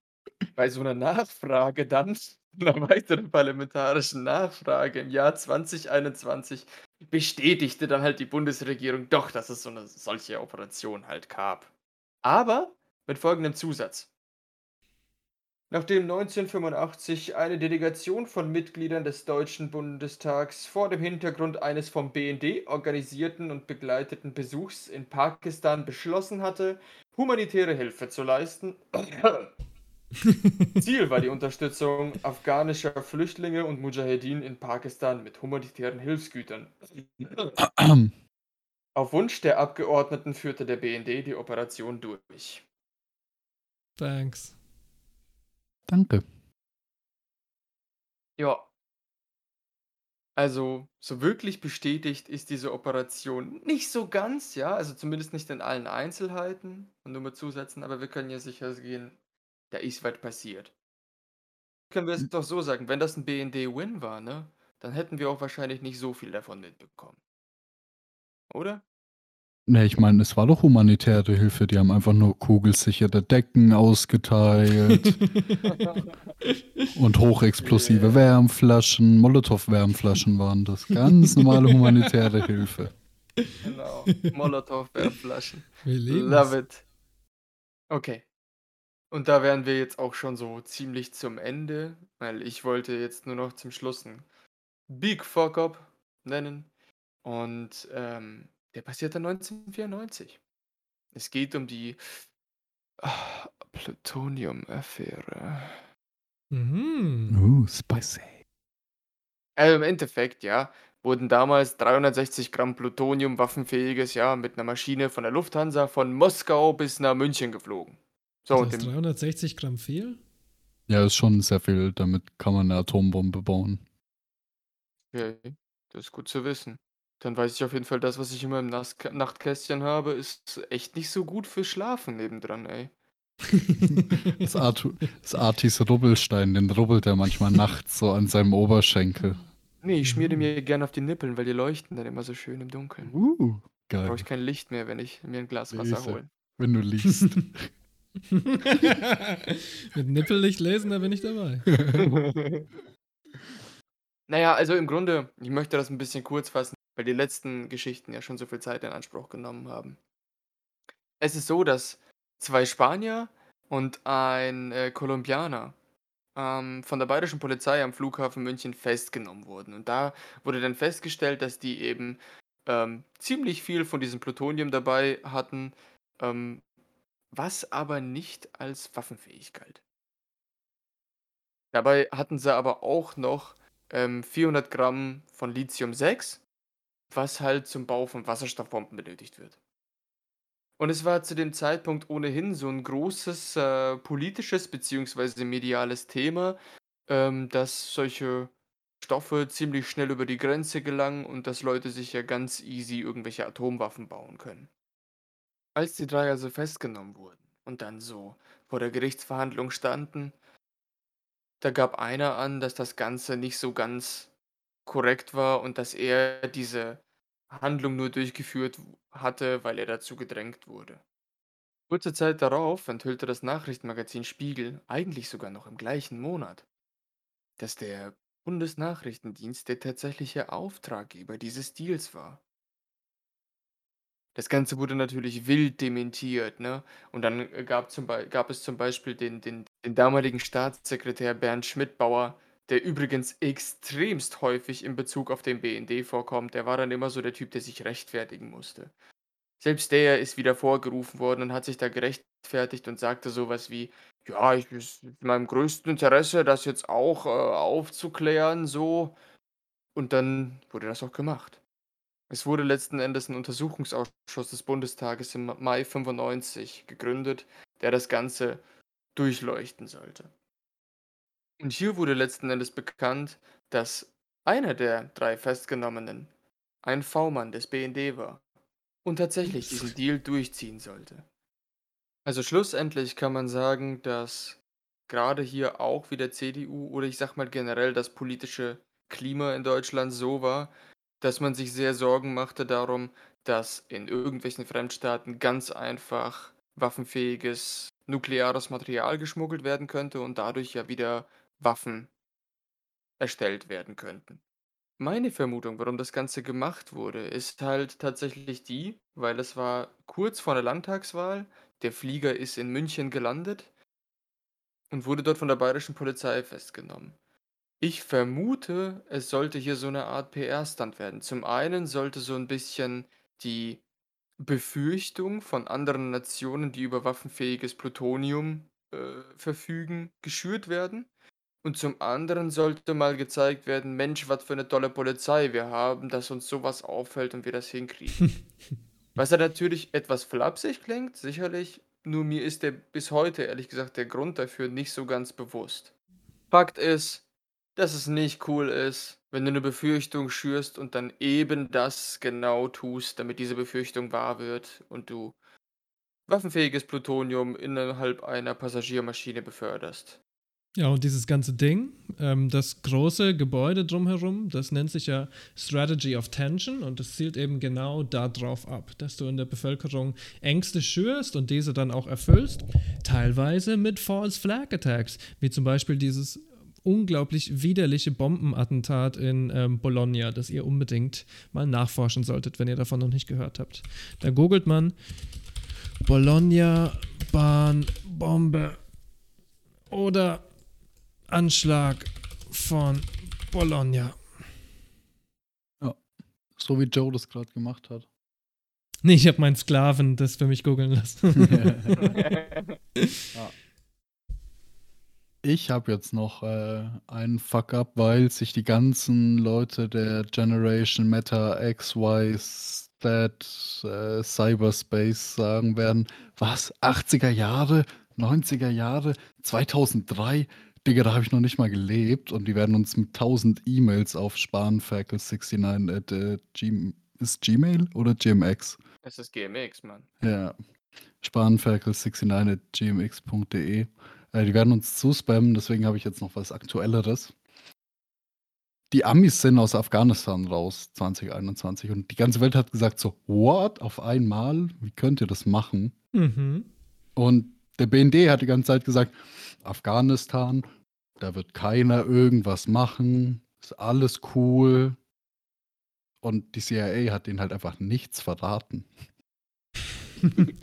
[SPEAKER 1] Bei so einer Nachfrage dann, einer weiteren parlamentarischen Nachfrage im Jahr 2021, bestätigte dann halt die Bundesregierung doch, dass es so eine solche Operation halt gab. Aber mit folgendem Zusatz. Nachdem 1985 eine Delegation von Mitgliedern des Deutschen Bundestags vor dem Hintergrund eines vom BND organisierten und begleiteten Besuchs in Pakistan beschlossen hatte, humanitäre Hilfe zu leisten, Ziel war die Unterstützung afghanischer Flüchtlinge und Mujahedin in Pakistan mit humanitären Hilfsgütern. Auf Wunsch der Abgeordneten führte der BND die Operation durch.
[SPEAKER 3] Thanks.
[SPEAKER 2] Danke.
[SPEAKER 1] Ja. Also, so wirklich bestätigt ist diese Operation nicht so ganz, ja, also zumindest nicht in allen Einzelheiten und nur mit Zusätzen, aber wir können ja sicher gehen, da ist was passiert. Können wir es doch so sagen, wenn das ein BND-Win war, ne, dann hätten wir auch wahrscheinlich nicht so viel davon mitbekommen. Oder?
[SPEAKER 2] Ne, ich meine, es war doch humanitäre Hilfe. Die haben einfach nur kugelsichere Decken ausgeteilt und hochexplosive. Wärmflaschen, Molotow-Wärmflaschen waren das. Ganz normale humanitäre Hilfe.
[SPEAKER 1] Genau. Molotow-Wärmflaschen.
[SPEAKER 3] Wir lieben
[SPEAKER 1] Love it. Okay. Und da wären wir jetzt auch schon so ziemlich zum Ende, weil ich wollte jetzt nur noch zum Schluss einen Big Fuck Up nennen. Und ähm, der passiert dann 1994. Es geht um die ah, Plutonium-Affäre.
[SPEAKER 3] Mhm.
[SPEAKER 2] Uh, spicy.
[SPEAKER 1] Also im Endeffekt, ja, wurden damals 360 Gramm Plutonium waffenfähiges, ja, mit einer Maschine von der Lufthansa von Moskau bis nach München geflogen. So,
[SPEAKER 3] das
[SPEAKER 1] dem,
[SPEAKER 3] 360 Gramm viel?
[SPEAKER 2] Ja, ist schon sehr viel. Damit kann man eine Atombombe bauen.
[SPEAKER 1] okay, das ist gut zu wissen. Dann weiß ich auf jeden Fall, das, was ich immer im Nas Nachtkästchen habe, ist echt nicht so gut für Schlafen nebendran, ey.
[SPEAKER 2] Das, Artu das Artis Rubbelstein, den rubbelt er manchmal nachts so an seinem Oberschenkel.
[SPEAKER 1] Nee, ich schmier die
[SPEAKER 3] Mhm.
[SPEAKER 1] mir gerne auf die Nippeln, weil die leuchten dann immer so schön im Dunkeln.
[SPEAKER 2] Uh, geil.
[SPEAKER 1] Brauche ich kein Licht mehr, wenn ich mir ein Glas Wasser hole.
[SPEAKER 2] Wenn du liest.
[SPEAKER 3] Mit Nippellicht lesen, da bin ich dabei.
[SPEAKER 1] Naja, also im Grunde, ich möchte das ein bisschen kurz fassen, weil die letzten Geschichten ja schon so viel Zeit in Anspruch genommen haben. Es ist so, dass zwei Spanier und ein äh, Kolumbianer ähm, von der bayerischen Polizei am Flughafen München festgenommen wurden. Und da wurde dann festgestellt, dass die eben ähm, ziemlich viel von diesem Plutonium dabei hatten, ähm, was aber nicht als waffenfähig galt. Dabei hatten sie aber auch noch ähm, 400 Gramm von Lithium-6 was halt zum Bau von Wasserstoffbomben benötigt wird. Und es war zu dem Zeitpunkt ohnehin so ein großes, äh, politisches beziehungsweise mediales Thema, ähm, dass solche Stoffe ziemlich schnell über die Grenze gelangen und dass Leute sich ja ganz easy irgendwelche Atomwaffen bauen können. Als die drei also festgenommen wurden und dann so vor der Gerichtsverhandlung standen, da gab einer an, dass das Ganze nicht so ganz korrekt war und dass er diese Handlung nur durchgeführt hatte, weil er dazu gedrängt wurde. Kurze Zeit darauf enthüllte das Nachrichtenmagazin Spiegel, eigentlich sogar noch im gleichen Monat, dass der Bundesnachrichtendienst der tatsächliche Auftraggeber dieses Deals war. Das Ganze wurde natürlich wild dementiert, ne? Und dann äh, gab, zum gab es zum Beispiel den, den, den damaligen Staatssekretär Bernd Schmidbauer, der übrigens extremst häufig in Bezug auf den BND vorkommt. Der war dann immer so der Typ, der sich rechtfertigen musste. Selbst der ist wieder vorgerufen worden und hat sich da gerechtfertigt und sagte sowas wie, ja, ich ist in meinem größten Interesse, das jetzt auch äh, aufzuklären, so. Und dann wurde das auch gemacht. Es wurde letzten Endes ein Untersuchungsausschuss des Bundestages im Mai 95 gegründet, der das Ganze durchleuchten sollte. Und hier wurde letzten Endes bekannt, dass einer der drei Festgenommenen ein V-Mann des BND war und tatsächlich diesen Deal durchziehen sollte. Also schlussendlich kann man sagen, dass gerade hier auch wieder CDU oder ich sag mal generell das politische Klima in Deutschland so war, dass man sich sehr Sorgen machte darum, dass in irgendwelchen Fremdstaaten ganz einfach waffenfähiges nukleares Material geschmuggelt werden könnte und dadurch ja wieder Waffen erstellt werden könnten. Meine Vermutung, warum das Ganze gemacht wurde, ist halt tatsächlich die, weil es war kurz vor der Landtagswahl, der Flieger ist in München gelandet und wurde dort von der bayerischen Polizei festgenommen. Ich vermute, es sollte hier so eine Art PR-Stunt werden. Zum einen sollte so ein bisschen die Befürchtung von anderen Nationen, die über waffenfähiges Plutonium äh, verfügen, geschürt werden. Und zum anderen sollte mal gezeigt werden, Mensch, was für eine tolle Polizei wir haben, dass uns sowas auffällt und wir das hinkriegen. Was ja natürlich etwas flapsig klingt, sicherlich, nur mir ist der bis heute ehrlich gesagt der Grund dafür nicht so ganz bewusst. Fakt ist, dass es nicht cool ist, wenn du eine Befürchtung schürst und dann eben das genau tust, damit diese Befürchtung wahr wird und du waffenfähiges Plutonium innerhalb einer Passagiermaschine beförderst.
[SPEAKER 3] Ja, und dieses ganze Ding, ähm, das große Gebäude drumherum, das nennt sich ja Strategy of Tension und das zielt eben genau darauf ab, dass du in der Bevölkerung Ängste schürst und diese dann auch erfüllst, teilweise mit False Flag Attacks, wie zum Beispiel dieses unglaublich widerliche Bombenattentat in ähm, Bologna, das ihr unbedingt mal nachforschen solltet, wenn ihr davon noch nicht gehört habt. Da googelt man Bologna Bahnbombe oder Anschlag von Bologna.
[SPEAKER 2] Ja, so wie Joe das gerade gemacht hat.
[SPEAKER 3] Nee, ich habe meinen Sklaven das für mich googeln lassen.
[SPEAKER 2] ja. Ich habe jetzt noch äh, einen Fuck-up, weil sich die ganzen Leute der Generation Meta X, Y, Z, äh, Cyberspace sagen werden, was, 80er Jahre, 90er Jahre, 2003? Digga, da habe ich noch nicht mal gelebt und die werden uns mit 1000 E-Mails auf spanferkel69 at äh, G ist Gmail oder GMX?
[SPEAKER 1] Es ist GMX, Mann.
[SPEAKER 2] Ja. Spanferkel69 at gmx.de. Äh, die werden uns zuspammen, deswegen habe ich jetzt noch was Aktuelleres. Die Amis sind aus Afghanistan raus 2021 und die ganze Welt hat gesagt so, what? Auf einmal? Wie könnt ihr das machen?
[SPEAKER 3] Mhm.
[SPEAKER 2] Und der BND hat die ganze Zeit gesagt, Afghanistan, da wird keiner irgendwas machen, ist alles cool. Und die CIA hat denen halt einfach nichts verraten.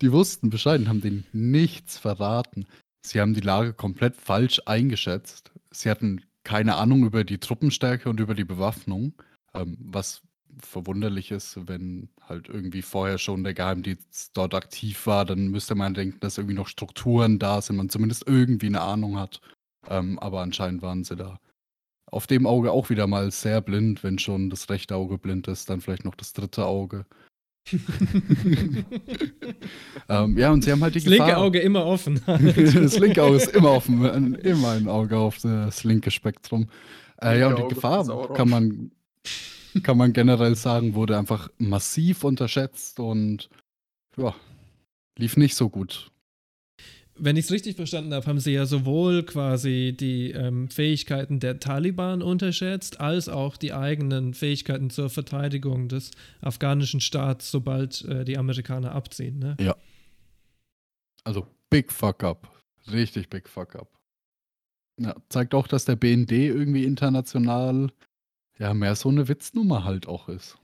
[SPEAKER 2] die wussten Bescheid und haben denen nichts verraten. Sie haben die Lage komplett falsch eingeschätzt. Sie hatten keine Ahnung über die Truppenstärke und über die Bewaffnung, ähm, was verwunderlich ist, wenn halt irgendwie vorher schon der Geheimdienst dort aktiv war, dann müsste man denken, dass irgendwie noch Strukturen da sind, man zumindest irgendwie eine Ahnung hat. Ähm, aber anscheinend waren sie da Auf dem Auge auch wieder mal sehr blind, wenn schon das rechte Auge blind ist, dann vielleicht noch das dritte Auge. ähm, ja, und sie haben halt die
[SPEAKER 3] Das linke
[SPEAKER 2] Gefahr.
[SPEAKER 3] Auge immer offen.
[SPEAKER 2] das linke Auge ist immer offen, ein- immer ein Auge auf das linke Spektrum. Äh, ja, und
[SPEAKER 1] Linke
[SPEAKER 2] die
[SPEAKER 1] Auge
[SPEAKER 2] Gefahr kann man, kann man generell sagen, wurde einfach massiv unterschätzt und ja, lief nicht so gut.
[SPEAKER 3] Wenn ich es richtig verstanden habe, haben sie ja sowohl quasi die ähm, Fähigkeiten der Taliban unterschätzt, als auch die eigenen Fähigkeiten zur Verteidigung des afghanischen Staats, sobald äh, die Amerikaner abziehen. Ne?
[SPEAKER 2] Also big fuck up. Richtig big fuck up. Ja, zeigt auch, dass der BND irgendwie international ja mehr so eine Witznummer halt auch ist.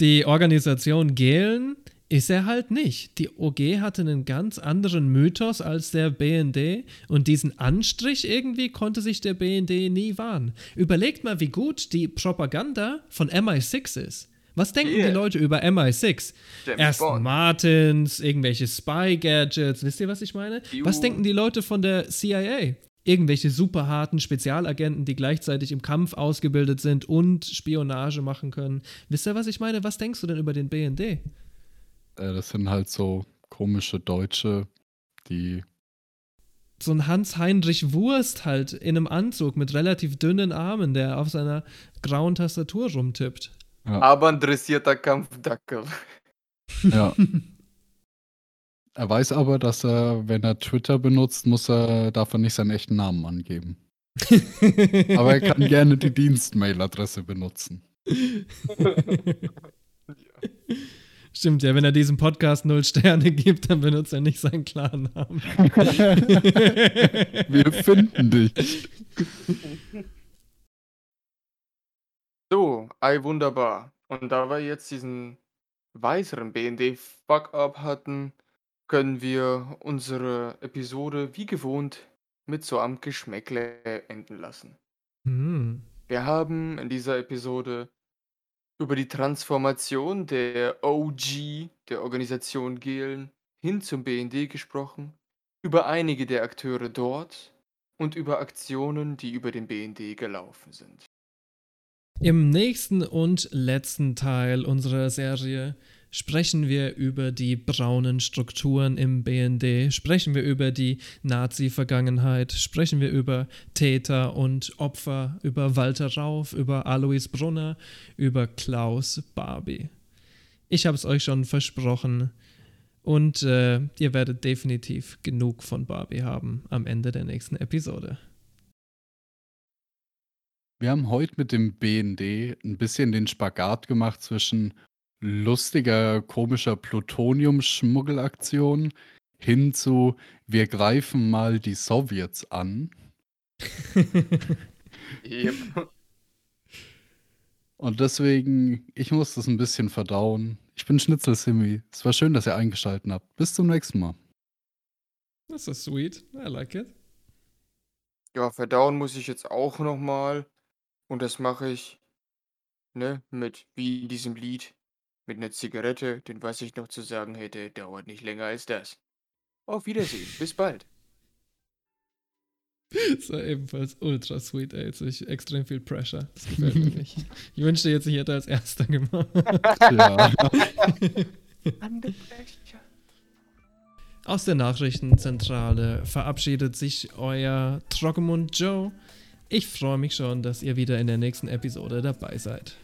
[SPEAKER 3] Die Organisation Gehlen ist er halt nicht. Die OG hatte einen ganz anderen Mythos als der BND und diesen Anstrich irgendwie konnte sich der BND nie wahren. Überlegt mal, wie gut die Propaganda von MI6 ist. Was denken
[SPEAKER 1] Yeah.
[SPEAKER 3] die Leute über MI6?
[SPEAKER 1] James Bond.
[SPEAKER 3] Martins, irgendwelche Spy-Gadgets, wisst ihr, was ich meine? Was denken die Leute von der CIA? Irgendwelche super harten Spezialagenten, die gleichzeitig im Kampf ausgebildet sind und Spionage machen können. Wisst ihr, was ich meine? Was denkst du denn über den BND?
[SPEAKER 2] Äh, das sind halt so komische Deutsche, die
[SPEAKER 3] So ein Hans-Heinrich Wurst halt in einem Anzug mit relativ dünnen Armen, der auf seiner grauen Tastatur rumtippt.
[SPEAKER 1] Aber ein dressierter Kampfdackel.
[SPEAKER 2] Ja. er weiß aber, dass er, wenn er Twitter benutzt, muss er, darf er nicht seinen echten Namen angeben. Aber er kann gerne die Dienstmailadresse benutzen.
[SPEAKER 3] Stimmt ja, wenn er diesem Podcast null Sterne gibt, dann benutzt er nicht seinen Klarnamen.
[SPEAKER 2] Wir finden dich.
[SPEAKER 1] So, ei wunderbar. Und da wir jetzt diesen weiteren BND-Fuck-Up hatten, können wir unsere Episode wie gewohnt mit so am Geschmäckle enden lassen.
[SPEAKER 3] Hm.
[SPEAKER 1] Wir haben in dieser Episode über die Transformation der OG, der Organisation Gehlen, hin zum BND gesprochen, über einige der Akteure dort und über Aktionen, die über den BND gelaufen sind.
[SPEAKER 3] Im nächsten und letzten Teil unserer Serie sprechen wir über die braunen Strukturen im BND, sprechen wir über die Nazi-Vergangenheit, sprechen wir über Täter und Opfer, über Walter Rauf, über Alois Brunner, über Klaus Barbie. Ich habe es euch schon versprochen und äh, ihr werdet definitiv genug von Barbie haben am Ende der nächsten Episode.
[SPEAKER 2] Wir haben heute mit dem BND ein bisschen den Spagat gemacht zwischen lustiger, komischer Plutonium-Schmuggelaktion hin zu wir greifen mal die Sowjets an.
[SPEAKER 1] Yep.
[SPEAKER 2] Und deswegen, ich muss das ein bisschen verdauen. Ich bin Schnitzel Simi. Es war schön, dass ihr eingeschaltet habt. Bis zum nächsten Mal.
[SPEAKER 3] Das ist sweet. I like it.
[SPEAKER 1] Ja, verdauen muss ich jetzt auch nochmal. Und das mache ich, ne, mit, wie in diesem Lied, mit einer Zigarette, denn was ich noch zu sagen hätte, dauert nicht länger als das. Auf Wiedersehen, bis bald.
[SPEAKER 3] Das war ebenfalls ultra sweet, ey. Jetzt ich extrem viel Pressure. Das gefällt mir nicht. Ich wünschte jetzt, ich hätte als erster gemacht.
[SPEAKER 2] Ja.
[SPEAKER 3] Aus der Nachrichtenzentrale verabschiedet sich euer Trockenmund Joe. Ich freue mich schon, dass ihr wieder in der nächsten Episode dabei seid.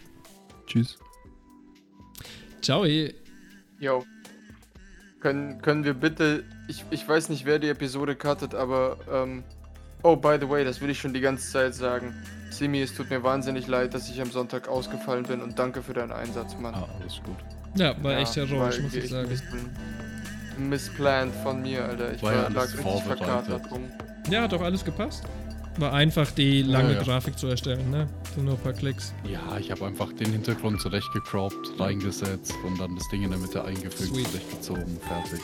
[SPEAKER 2] Tschüss.
[SPEAKER 3] Ciao.
[SPEAKER 1] Jo. Können, können wir bitte, ich, ich weiß nicht, wer die Episode cuttet, aber, ähm, oh, by the way, das will ich schon die ganze Zeit sagen. Simi, es tut mir wahnsinnig leid, dass ich am Sonntag ausgefallen bin und danke für deinen Einsatz, Mann.
[SPEAKER 2] Ah, alles gut.
[SPEAKER 3] Ja, war echt
[SPEAKER 1] war
[SPEAKER 3] heroisch, muss ich
[SPEAKER 1] echt
[SPEAKER 3] sagen.
[SPEAKER 1] Ein misplanned von mir, Alter. Ich
[SPEAKER 2] War ja
[SPEAKER 1] war, lag richtig verkatert rum.
[SPEAKER 3] Ja, hat doch alles gepasst. War einfach die lange
[SPEAKER 2] Ja, ja.
[SPEAKER 3] Grafik zu erstellen, ne? So nur ein paar Klicks.
[SPEAKER 2] Ja, ich habe einfach den Hintergrund zurechtgecroppt, reingesetzt und dann das Ding in der Mitte eingefügt,
[SPEAKER 3] Sweet.
[SPEAKER 2] zurechtgezogen, fertig.